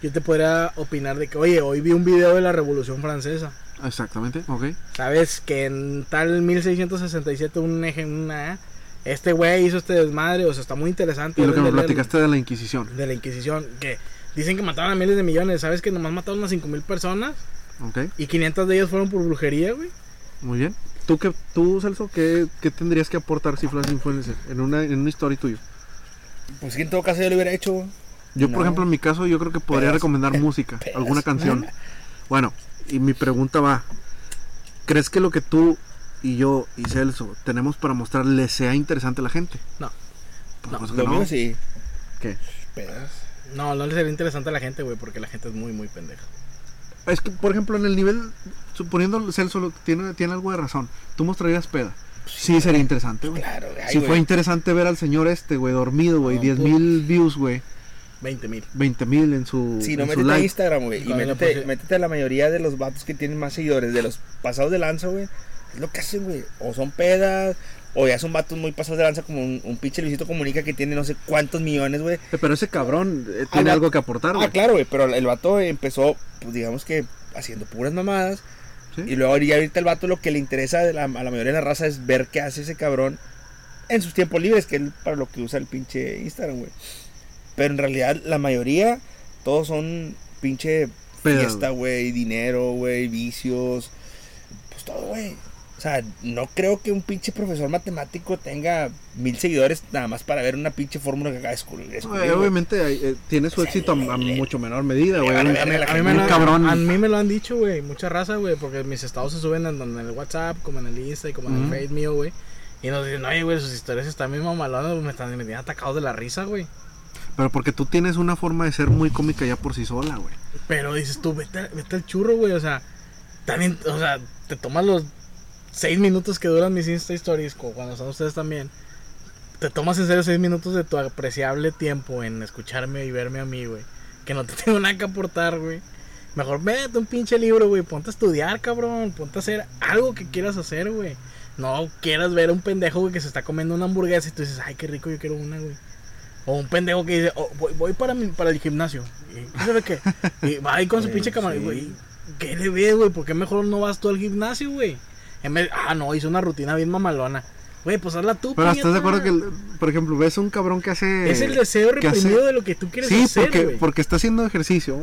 S2: yo te podría opinar de que, oye, hoy vi un video de la Revolución Francesa.
S3: Exactamente, ok.
S2: ¿Sabes? Que en tal 1667 un eje, una este güey hizo este desmadre, o sea, está muy interesante.
S3: Y lo que me platicaste de la Inquisición.
S2: de la Inquisición, que dicen que mataron a miles de millones, ¿sabes? Que nomás mataron a 5 mil personas
S3: Ok,
S2: y 500 de ellas fueron por brujería, güey.
S3: muy bien. ¿Tú, qué, tú Celso, qué, qué tendrías que aportar si fueras influencer en una, en una historia tuya?
S1: Pues que en todo caso yo lo hubiera hecho.
S3: Yo, por ejemplo, en mi caso, yo creo que podría
S1: Pedas.
S3: recomendar música,
S1: Pedas.
S3: alguna canción. [LAUGHS] Bueno, y mi pregunta va, ¿crees que lo que tú y yo y Celso tenemos para mostrar le sea interesante a la gente?
S2: No.
S3: Por
S2: No,
S1: Lo
S3: no.
S1: mío sí.
S3: ¿Qué?
S1: Pedas.
S2: No, no le sería interesante a la gente, güey, porque la gente es muy, muy pendeja.
S3: Es que, por ejemplo, en el nivel, suponiendo Celso tiene, tiene algo de razón, tú mostrarías peda. Sí, sería interesante, güey.
S1: Claro, güey.
S3: Si
S1: ay,
S3: fue interesante ver al señor este, güey, dormido, güey,
S2: No,
S3: 10 mil views, güey,
S2: 20 mil.
S3: 20 mil en su,
S1: Si no,
S3: en su
S1: métete a
S3: like.
S1: Instagram, güey. Y métete,
S2: pues,
S1: métete a la mayoría de los vatos que tienen más seguidores, de los pasados de lanza, güey. Es lo que hacen, güey. O son pedas, o ya son vatos muy pasados de lanza, como un, un pinche Luisito Comunica que tiene no sé cuántos millones, güey.
S3: Eh, Pero ese cabrón eh, tiene
S1: Ah,
S3: algo que aportar, güey.
S1: Ah, claro, güey. Pero el vato empezó, pues digamos que haciendo puras mamadas.
S3: ¿Sí?
S1: Y luego ya ahorita el vato lo que le interesa de la- a la mayoría de la raza es ver qué hace ese cabrón en sus tiempos libres, que es para lo que usa el pinche Instagram, güey. Pero en realidad la mayoría, todos son pinche fiesta, güey, dinero, güey, vicios, pues todo, güey. O sea, no creo que un pinche profesor matemático tenga mil seguidores nada más para ver una pinche fórmula que acaba de descubrir.
S3: Eh, obviamente hay- eh, tiene su éxito a, a mucho menor medida, güey.
S2: A mí, me lo,
S3: cabrón.
S2: a mí me lo han dicho, güey, mucha raza, güey, porque mis estados se suben en, en el WhatsApp, como en el Insta y como en el Face mío, güey. Y nos dicen, oye, güey, sus historias están bien mamalonas, me están me tienen atacados de la risa, güey.
S3: Pero porque tú tienes una forma de ser muy cómica ya por sí sola, güey.
S2: Pero dices tú, vete, vete al churro, güey, o sea, también, o sea, te tomas los seis minutos que duran mis Insta Stories, cuando están ustedes también. Te tomas en serio seis minutos de tu apreciable tiempo en escucharme y verme a mí, güey. Que no te [LAUGHS] tengo nada que aportar, güey. Mejor vete un pinche libro, güey. Ponte a estudiar, cabrón. Ponte a hacer algo que quieras hacer, güey. No quieras ver a un pendejo, güey, que se está comiendo una hamburguesa y tú dices, ay, qué rico, yo quiero una, güey. O un pendejo que dice, oh, voy, voy para, mi- para el gimnasio. ¿Y sabe qué? Y va ahí con su [LAUGHS] pinche
S1: sí.
S2: güey. ¿Qué le ves, güey? ¿Por qué mejor no vas tú al gimnasio, güey? En vez, ah, no, hizo una rutina bien mamalona. Güey, pues hazla tú,
S3: Pero estás de acuerdo que, el- por ejemplo, ves un cabrón que hace.
S2: Es el deseo
S3: hace-
S2: reprimido de lo que tú quieres
S3: Sí,
S2: hacer,
S3: porque, porque está haciendo ejercicio.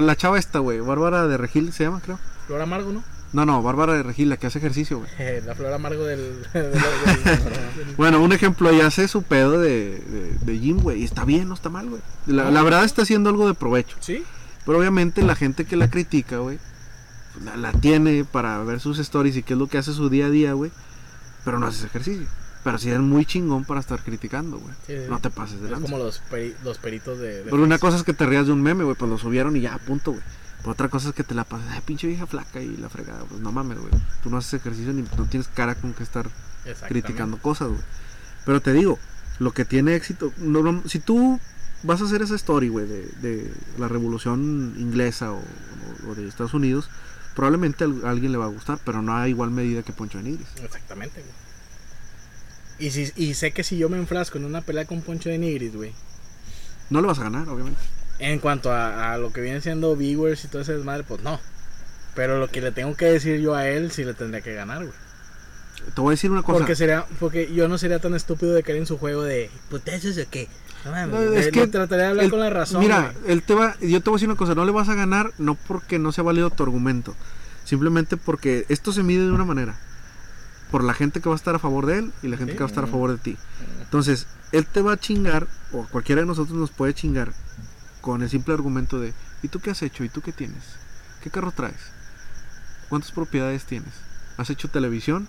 S3: La chava esta, güey, Bárbara de Regil se llama, creo.
S2: Flor amargo, ¿no?
S3: No, no, Bárbara de Regil, la que hace ejercicio, güey.
S2: Eh, la flor amargo del... [LAUGHS] del- del-
S3: Bueno, un ejemplo, ella hace su pedo de, de, de gym, güey, y está bien, no está mal, güey. La, la verdad está haciendo algo de provecho.
S2: ¿Sí?
S3: Pero obviamente la gente que la critica, güey, la, la tiene para ver sus stories y qué es lo que hace su día a día, güey. Pero no haces ejercicio. Pero sí es muy chingón para estar criticando, güey.
S2: Sí.
S3: No te pases de
S2: Es
S3: lanza.
S2: como los, peri- los peritos de... de
S3: Pero una cosa es que te rías de un meme, güey, pues lo subieron y ya, punto, güey. Pero otra cosa es que te la pasas, ay, pinche vieja flaca y la fregada, pues no mames, güey. Tú no haces ejercicio ni no tienes cara con que estar criticando cosas, güey. Pero te digo, lo que tiene éxito, no, no- si tú vas a hacer esa story, güey, de, de la revolución inglesa o, o- o de Estados Unidos, probablemente a alguien le va a gustar, pero no a igual medida que Poncho de Nigris.
S2: Exactamente, güey. Y, si, y sé que si yo me enfrasco en una pelea con Poncho de Nigris, güey,
S3: No le vas a ganar, obviamente.
S2: en cuanto a, a lo que viene siendo viewers y todo ese desmadre, pues no. Pero lo que le tengo que decir yo a él, sí le tendría que ganar, güey.
S3: Te voy a decir una cosa.
S2: Porque sería, porque yo no sería tan estúpido de caer en su juego de putazos o qué. No
S3: es
S2: le
S3: que
S2: trataré de hablar
S3: el-
S2: con la razón.
S3: Mira,
S2: güey.
S3: él te va, yo te voy a decir una cosa, no le vas a ganar no porque no sea válido tu argumento, simplemente porque esto se mide de una manera, por la gente que va a estar a favor de él y la gente
S2: Sí.
S3: que va a estar a favor de ti. Entonces, él te va a chingar, o cualquiera de nosotros nos puede chingar, con el simple argumento de, ¿y tú qué has hecho? ¿Y tú qué tienes? ¿Qué carro traes? ¿Cuántas propiedades tienes? ¿Has hecho televisión?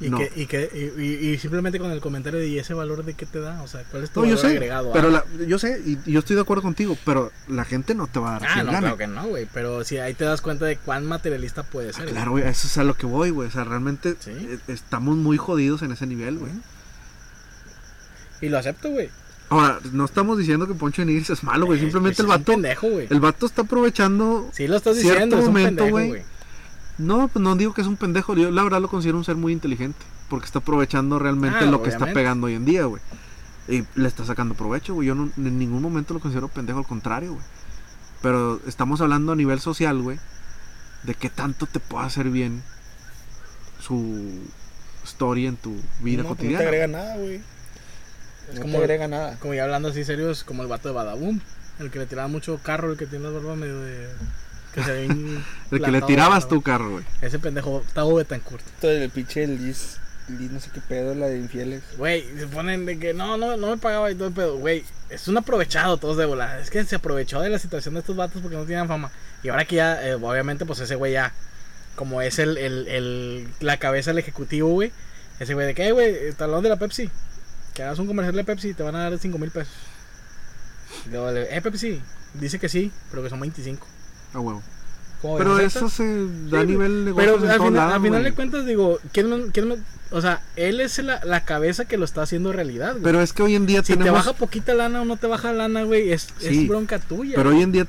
S2: Y,
S3: no.
S2: que, y, que, y, y- simplemente con el comentario de ¿y ese valor de qué te da? O sea, ¿cuál es tu
S3: No, yo
S2: valor
S3: sé,
S2: agregado?
S3: pero
S2: Ah,
S3: la- yo sé, y, yo estoy de acuerdo contigo, pero la gente no te va a dar
S2: Ah, no,
S3: gane.
S2: claro que no, güey. Pero si ahí te das cuenta de cuán materialista puede ser. güey.
S3: Claro, güey, eso es a lo que voy, güey. O sea, realmente
S2: Sí.
S3: eh, estamos muy jodidos en ese nivel, güey.
S2: Y lo acepto, güey.
S3: Ahora, no estamos diciendo que Poncho de Nigris es malo, güey.
S2: Es-
S3: Simplemente
S2: es
S3: el
S2: un
S3: vato,
S2: pendejo,
S3: el vato está aprovechando.
S2: Sí lo estás
S3: cierto
S2: diciendo, es un
S3: momento,
S2: pendejo,
S3: güey. No, pues no digo que es un pendejo. Yo la verdad lo considero un ser muy inteligente. Porque está aprovechando realmente
S2: Ah,
S3: lo que está pegando hoy en día, güey. Y le está sacando provecho, güey. Yo no- en ningún momento lo considero pendejo, al contrario, güey. Pero estamos hablando a nivel social, güey. De qué tanto te puede hacer bien su story en tu vida
S1: no, pues
S3: cotidiana.
S1: No te agrega nada, güey. No
S2: como-
S1: te agrega nada.
S2: Como ya hablando así serio, es como el vato de Badaboom. El que le tiraba mucho carro, el que tiene la barba medio de. Que se [LAUGHS]
S3: El que le tirabas tu carro, güey.
S2: Ese pendejo, Tavo Betancourt.
S1: Todo el pinche Liz, Liz, no sé qué pedo, la de infieles.
S2: Güey, se ponen de que no, no, no me pagaba y todo el pedo. Güey, es un aprovechado todos de volada. Es que se aprovechó de la situación de estos vatos porque no tenían fama. Y ahora que ya, eh, obviamente, pues ese güey ya, como es el, el, el- la cabeza del ejecutivo, güey. Ese güey de que, "Eh, güey, el talón de la Pepsi. Que hagas un comercial de Pepsi y te van a dar 5 mil pesos. Y luego eh, Pepsi, dice que sí, pero que son 25.
S3: A huevo.
S2: ¿Cómo
S3: Pero eso se da a nivel de
S2: Pero al final,
S3: lados,
S2: al final de cuentas, digo, ¿quién, me- quién me- o sea, él es la, la cabeza que lo está haciendo realidad, güey.
S3: Pero es que hoy en día
S2: si te baja poquita lana o no te baja lana, güey, es,
S3: Sí,
S2: es bronca tuya.
S3: Pero
S2: güey.
S3: hoy en día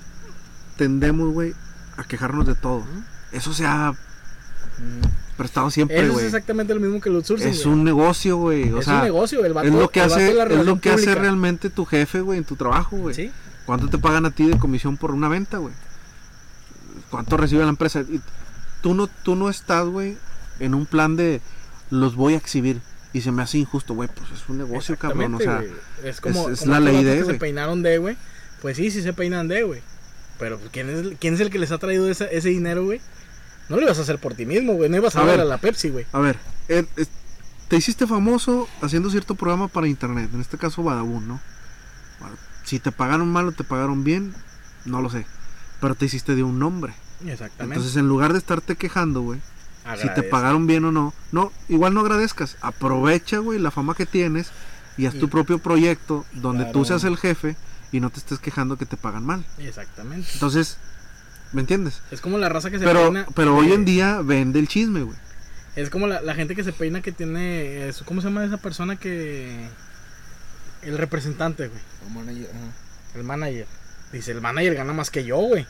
S3: tendemos, güey, a quejarnos de todo. Eso se ha prestado siempre,
S2: Eso es
S3: güey.
S2: exactamente lo mismo que el outsourcing.
S3: Es
S2: güey.
S3: un negocio, güey. O
S2: es
S3: sea,
S2: un negocio, el vato,
S3: es lo que hace, es lo que hace realmente tu jefe, güey, en tu trabajo, güey.
S2: Sí,
S3: ¿Cuánto te pagan a ti de comisión por una venta, güey? ¿Cuánto recibe la empresa? Y tú no, tú no estás, güey, en un plan de los voy a exhibir y se me hace injusto, güey. Pues es un negocio, cabrón. O sea,
S2: es como,
S3: es- es
S2: como
S3: la ley de, güey.
S2: se peinaron de, güey. Pues sí, sí se peinan de, güey. Pero pues, ¿quién es, quién es el que les ha traído ese, ese dinero, güey? No lo ibas a hacer por ti mismo, güey. No ibas a,
S3: A
S2: ver a la Pepsi, güey.
S3: a ver, eh, eh, te hiciste famoso haciendo cierto programa para internet, en este caso Badabun, ¿no? Si te pagaron mal o te pagaron bien, no lo sé. Pero te hiciste de un nombre.
S2: Exactamente.
S3: Entonces, en lugar de estarte quejando, güey, si te pagaron bien o no, no, igual no agradezcas. Aprovecha, güey, la fama que tienes y haz
S2: Y-
S3: tu propio proyecto donde tú seas el jefe y no te estés quejando que te pagan mal.
S2: Exactamente.
S3: Entonces, ¿me entiendes?
S2: Es como la raza que se
S3: Pero,
S2: peina.
S3: pero hoy en día vende el chisme, güey.
S2: Es como la, la gente que se peina que tiene. eso, ¿Cómo se llama esa persona que.? El representante, güey.
S1: O manager, ajá.
S2: El manager. Dice, el manager gana más que yo, güey.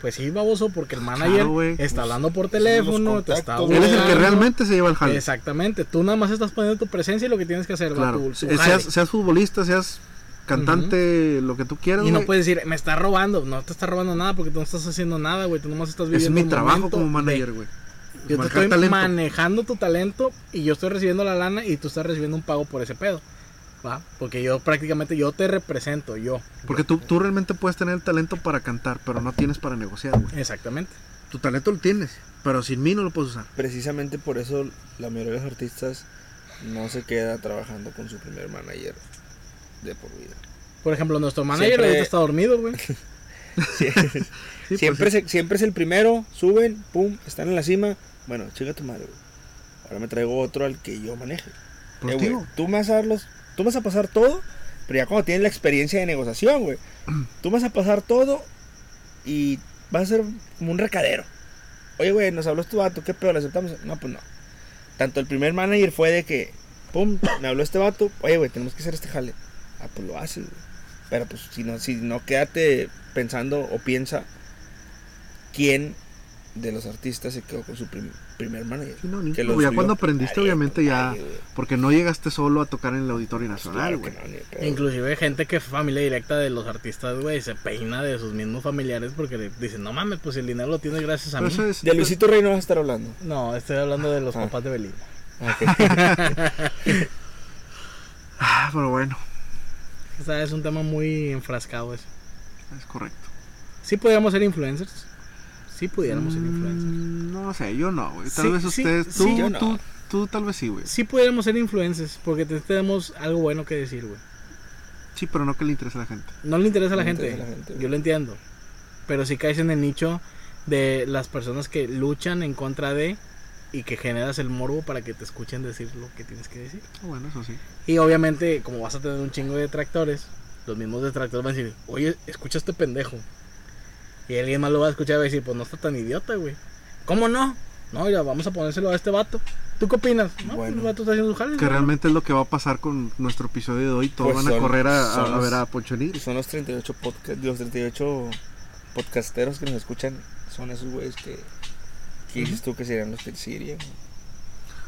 S2: Pues sí, baboso, porque el manager
S3: Claro,
S2: está
S1: Pues,
S2: hablando por
S1: los
S2: teléfono, te está
S3: Él es el que realmente se lleva el jale.
S2: Exactamente. Tú nada más estás poniendo tu presencia y lo que tienes que hacer,
S3: Claro.
S2: tu- tu
S3: Eh. Seas, seas futbolista, seas cantante, lo que tú quieras,
S2: Y no puedes decir, me está robando. No te está robando nada porque tú no estás haciendo nada, güey. Tú nomás estás
S3: Es
S2: viviendo
S3: mi
S2: el
S3: trabajo como manager, güey.
S2: Yo te estoy
S3: talento.
S2: manejando tu talento y yo estoy recibiendo la lana y tú estás recibiendo un pago por ese pedo. ¿Va? Porque yo prácticamente yo te represento, yo.
S3: Porque tú, tú realmente puedes tener el talento para cantar, pero no tienes para negociar, güey.
S2: Exactamente.
S3: Tu talento lo tienes, pero sin mí no lo puedes usar.
S1: Precisamente por eso la mayoría de los artistas no se queda trabajando con su primer manager de por vida.
S2: Por ejemplo, nuestro manager
S1: Siempre-
S2: ahorita está dormido, güey. [LAUGHS]
S3: Sí, [LAUGHS] pues
S1: siempre,
S3: sí.
S1: se- siempre es el primero, suben, pum, están en la cima. Bueno, chinga tu madre, güey. Ahora me traigo otro al que yo maneje.
S3: Pues,
S1: Eh, güey, tú me vas a dar los, tú vas a pasar todo, pero ya cuando tienes la experiencia de negociación, güey. Tú vas a pasar todo y vas a ser como un recadero. Oye, güey, nos habló este vato, ¿qué pedo? ¿Le aceptamos? No, pues no. Tanto el primer manager fue de que, pum, me habló este vato, oye, güey, tenemos que hacer este jale. Ah, pues lo haces, güey. Pero pues si no, si no, quédate pensando o piensa quién de los artistas se quedó con su prim- primer manager.
S3: Sí, no, ni-
S1: Que
S3: no,
S1: lo
S3: ya cuando aprendiste,
S1: Nadie,
S3: obviamente ya. Porque no llegaste solo a tocar en el Auditorio Nacional,
S1: Claro que
S3: güey.
S1: no.
S2: E Inclusive gente que es familia directa de los artistas, güey, se peina de sus mismos familiares porque le dicen, no mames, pues el dinero lo tienes gracias a
S3: Pero
S2: mí.
S3: eso es-
S1: De Luisito Rey no vas a estar hablando.
S2: No, estoy hablando de los
S1: Ah.
S2: papás de Belinda.
S3: Ah, [LAUGHS] pero bueno,
S2: O sea, es un tema muy enfrascado eso.
S3: es correcto.
S2: Sí podríamos ser influencers. Sí pudiéramos ser influencers.
S3: Mm, No sé, yo no, güey. Tal
S2: Sí,
S3: vez
S2: sí,
S3: ustedes,
S2: sí,
S3: tú,
S1: yo no.
S3: tú, tú tal vez sí, güey.
S2: Sí pudiéramos ser influencers porque te- tenemos algo bueno que decir, güey.
S3: Sí, pero no que le interese a la gente.
S2: No le interesa a la,
S1: No
S2: gente,
S1: interesa a la gente, güey.
S2: Yo lo entiendo. Pero si caes en el nicho de las personas que luchan en contra de y que generas el morbo para que te escuchen decir lo que tienes que decir.
S3: Ah, Bueno, eso sí.
S2: Y obviamente, como vas a tener un chingo de detractores, los mismos detractores van a decir, oye, escucha a este pendejo. Y alguien más lo va a escuchar y va a decir, pues no está tan idiota, güey. ¿Cómo no? No, ya vamos a ponérselo a este vato. ¿Tú qué opinas? No,
S1: Bueno.
S2: pues el vato está haciendo su jale.
S3: Que
S2: ¿no?
S3: realmente es lo que va a pasar con nuestro episodio de hoy. Todos
S1: Pues
S3: van a correr a, a-
S1: son
S3: a
S1: los-
S3: ver a Poncho Nigris.
S1: Son los 38 podcast, los 38 podcasteros que nos escuchan. Son esos güeyes que, que dices tú que serían los que sí irían.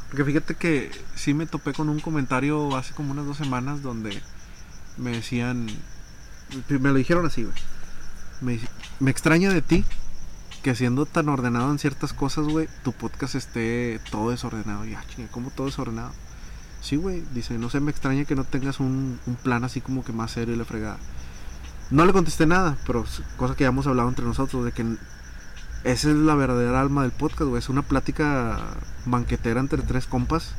S3: Porque fíjate que sí me topé con un comentario hace como unas dos semanas donde me decían, me lo dijeron así, güey. Me, me extraña de ti que siendo tan ordenado en ciertas cosas, güey, tu podcast esté todo desordenado. Y, ah, chinga, ¿cómo todo desordenado? Sí, güey, dice, no sé, me extraña que no tengas un, un plan así como que más serio y la fregada. No le contesté nada, pero cosa que ya hemos hablado entre nosotros, de que esa es la verdadera alma del podcast, güey. Es una plática banquetera entre tres compas.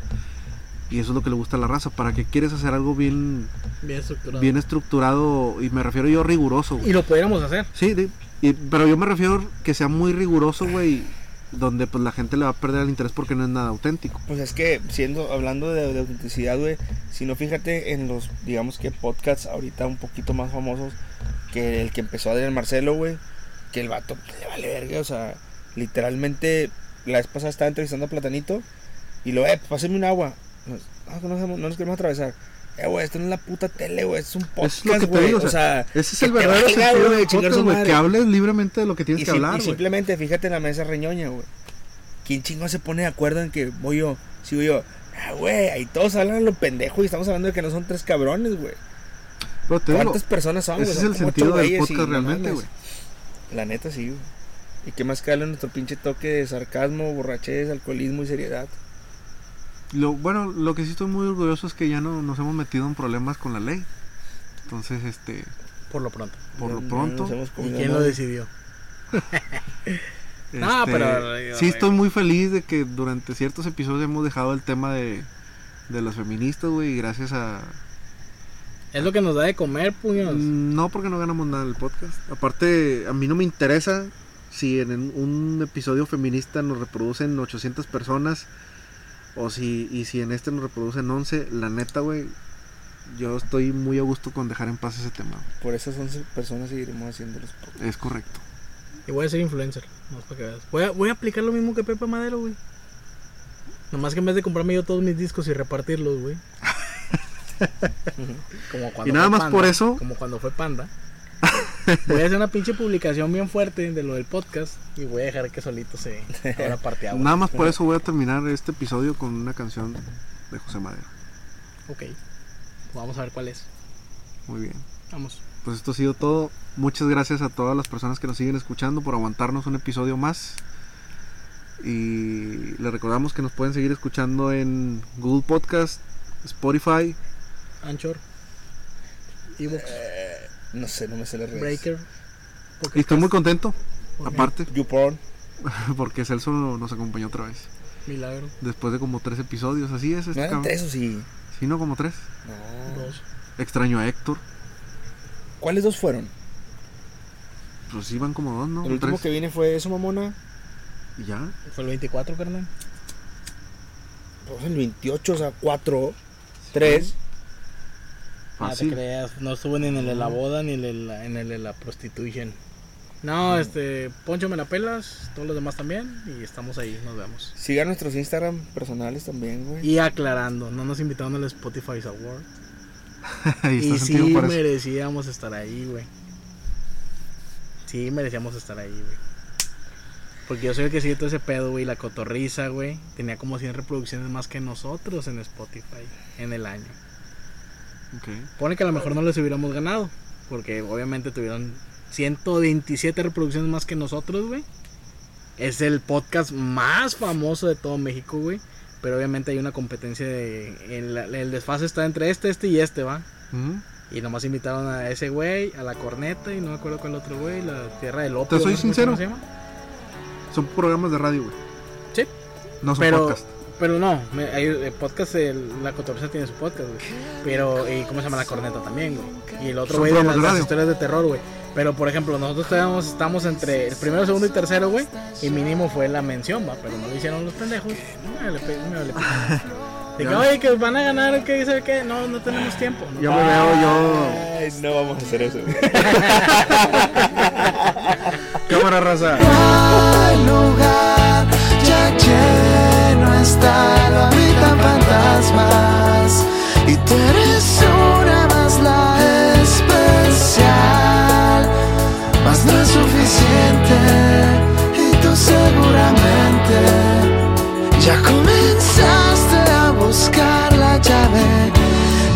S3: Y eso es lo que le gusta a la raza. ¿Para qué quieres hacer algo bien,
S2: Bien estructurado.
S3: bien estructurado? Y me refiero yo riguroso, güey.
S2: Y lo pudiéramos hacer.
S3: Sí, de- y- pero yo me refiero que sea muy riguroso, güey. Donde pues la gente le va a perder el interés porque no es nada auténtico.
S1: Pues es que, siendo, hablando de, de autenticidad, güey, si no fíjate en los, digamos que podcasts ahorita un poquito más famosos que el que empezó Adrián Marcelo, güey, que el vato pues, le vale verga, o sea, literalmente la vez pasada estaba entrevistando a Platanito y lo, eh, pásame un agua. Nos- ah, no, nos- no nos queremos atravesar. Eh, güey, esto no es la puta tele, güey, es un podcast,
S3: Eso es lo que te digo,
S1: o sea,
S3: Ese es el verdadero sentido
S1: chingar
S3: podcast, güey. Que hables libremente de lo que tienes
S1: y,
S3: que
S1: sim-
S3: hablar,
S1: y
S3: güey.
S1: simplemente fíjate en la mesa reñoña, güey. ¿Quién chingo se pone de acuerdo en que voy yo? Sigo yo. Ah, güey, ahí todos hablan a lo pendejo y estamos hablando de que no son tres cabrones, güey.
S3: Pero te digo,
S1: ¿Cuántas personas son, güey?
S3: ese es el sentido del
S1: y
S3: podcast realmente, güey.
S1: La neta sí, güey. ¿Y qué más que darle nuestro pinche toque de sarcasmo, borrachez, alcoholismo y seriedad?
S3: Lo, bueno, lo que sí estoy muy orgulloso es que ya no nos hemos metido en problemas con la ley. Entonces, este,
S2: Por lo pronto.
S3: por lo pronto,
S2: ¿Y quién lo decidió? [LAUGHS] No,
S3: este,
S2: pero,
S3: sí estoy muy feliz de que durante ciertos episodios hemos dejado el tema de, de las feministas, güey, y gracias a...
S2: Es lo que nos da de comer, puños.
S3: No porque no ganamos nada en el podcast. Aparte, a mí no me interesa si en en un episodio feminista nos reproducen 800 personas o si y si en este nos reproducen 11, la neta, güey, yo estoy muy a gusto con dejar en paz ese tema.
S1: Por esas 11 personas seguiremos haciendo los podcasts.
S3: Es correcto.
S2: Y voy a ser influencer. No para que veas. Voy a, voy a aplicar lo mismo que Pepe Madero, güey. Nomás que en vez de comprarme yo todos mis discos y repartirlos, güey. [LAUGHS] como cuando
S3: Y nada
S2: fue
S3: más por eso-
S2: Como cuando fue Panda. [LAUGHS] Voy a hacer una pinche publicación bien fuerte de lo del podcast y voy a dejar que solito se [LAUGHS] abra parte agua.
S3: Nada más por eso voy a terminar este episodio con una canción de José Madero.
S2: Ok. Vamos a ver cuál es.
S3: Muy bien.
S2: Vamos.
S3: Pues esto ha sido todo. Muchas gracias a todas las personas que nos siguen escuchando por aguantarnos un episodio más. Y les recordamos que nos pueden seguir escuchando en Google Podcast, Spotify,
S2: Anchor. Evox.
S1: No sé, no me sé las redes.
S2: Breaker.
S3: Y estoy muy contento, aparte,
S1: YouPorn. [LAUGHS]
S3: porque Celso nos acompañó otra vez.
S2: Milagro.
S3: Después de como tres episodios, así es.
S1: ¿No
S3: Este
S1: eran
S3: cabrón.
S1: tres o sí?
S3: Sí, no, como tres.
S1: No.
S2: Dos.
S3: Extraño a Héctor.
S1: ¿Cuáles dos fueron?
S3: Pues iban como dos, ¿no?
S1: el último
S3: Tres.
S1: que viene fue eso, mamona.
S3: Y ya.
S2: Fue el 24, carnal.
S1: Pues el 28, o sea, 4, 3.
S2: No te
S3: Fácil.
S2: creas, no estuvo ni en el de la boda ni en el, en el de la prostitution. No, este, Poncho me la pelas, todos los demás también, y estamos ahí, nos vemos.
S1: Sigan nuestros Instagram personales también, güey.
S2: Y aclarando, no nos invitaron al Spotify Award. [LAUGHS] Y sí
S3: eso.
S2: merecíamos estar ahí, güey. Sí merecíamos estar ahí, güey. Porque yo soy el que sigue todo ese pedo, güey. La cotorriza, güey. Tenía como 100 reproducciones más que nosotros en Spotify en el año. Pone que a lo mejor no les hubiéramos ganado. Porque obviamente tuvieron 127 reproducciones más que nosotros, güey. Es el podcast más famoso de todo México, güey. Pero obviamente hay una competencia de... El, el desfase está entre este, este y este, ¿va? Y nomás invitaron a ese güey, a la corneta y no me acuerdo cuál otro güey, la tierra del opio.
S3: Te soy
S2: no
S3: sincero.
S2: se llama.
S3: Son programas de radio, güey.
S2: Sí.
S3: No son
S2: Pero,
S3: podcast.
S2: Pero no, me- hay el podcast, el- la cotorriza tiene su podcast, güey. Pero, y ¿cómo se llama la corneta también, güey? Y el otro güey de las, historias de terror, güey. Pero, por ejemplo, nosotros estábamos, estamos entre el primero, segundo y tercero, güey. Y mínimo fue la mención, va. Pero no lo hicieron los pendejos. Me vale pe- me vale pe- [LAUGHS] De que,
S3: Ya.
S2: oye, que van a ganar, que dice que no, no tenemos tiempo. No,
S3: Yo me veo yo.
S1: Ay, no vamos a hacer eso, güey. [LAUGHS]
S3: Cámara raza.
S5: lugar ya no está, lo habitan fantasmas. Y tú eres una más la especial, mas no es suficiente. Y tú seguramente ya comenzaste a buscar la llave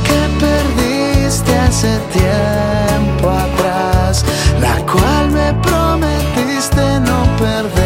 S5: que perdiste hace tiempo atrás, la cual me prometiste no perder.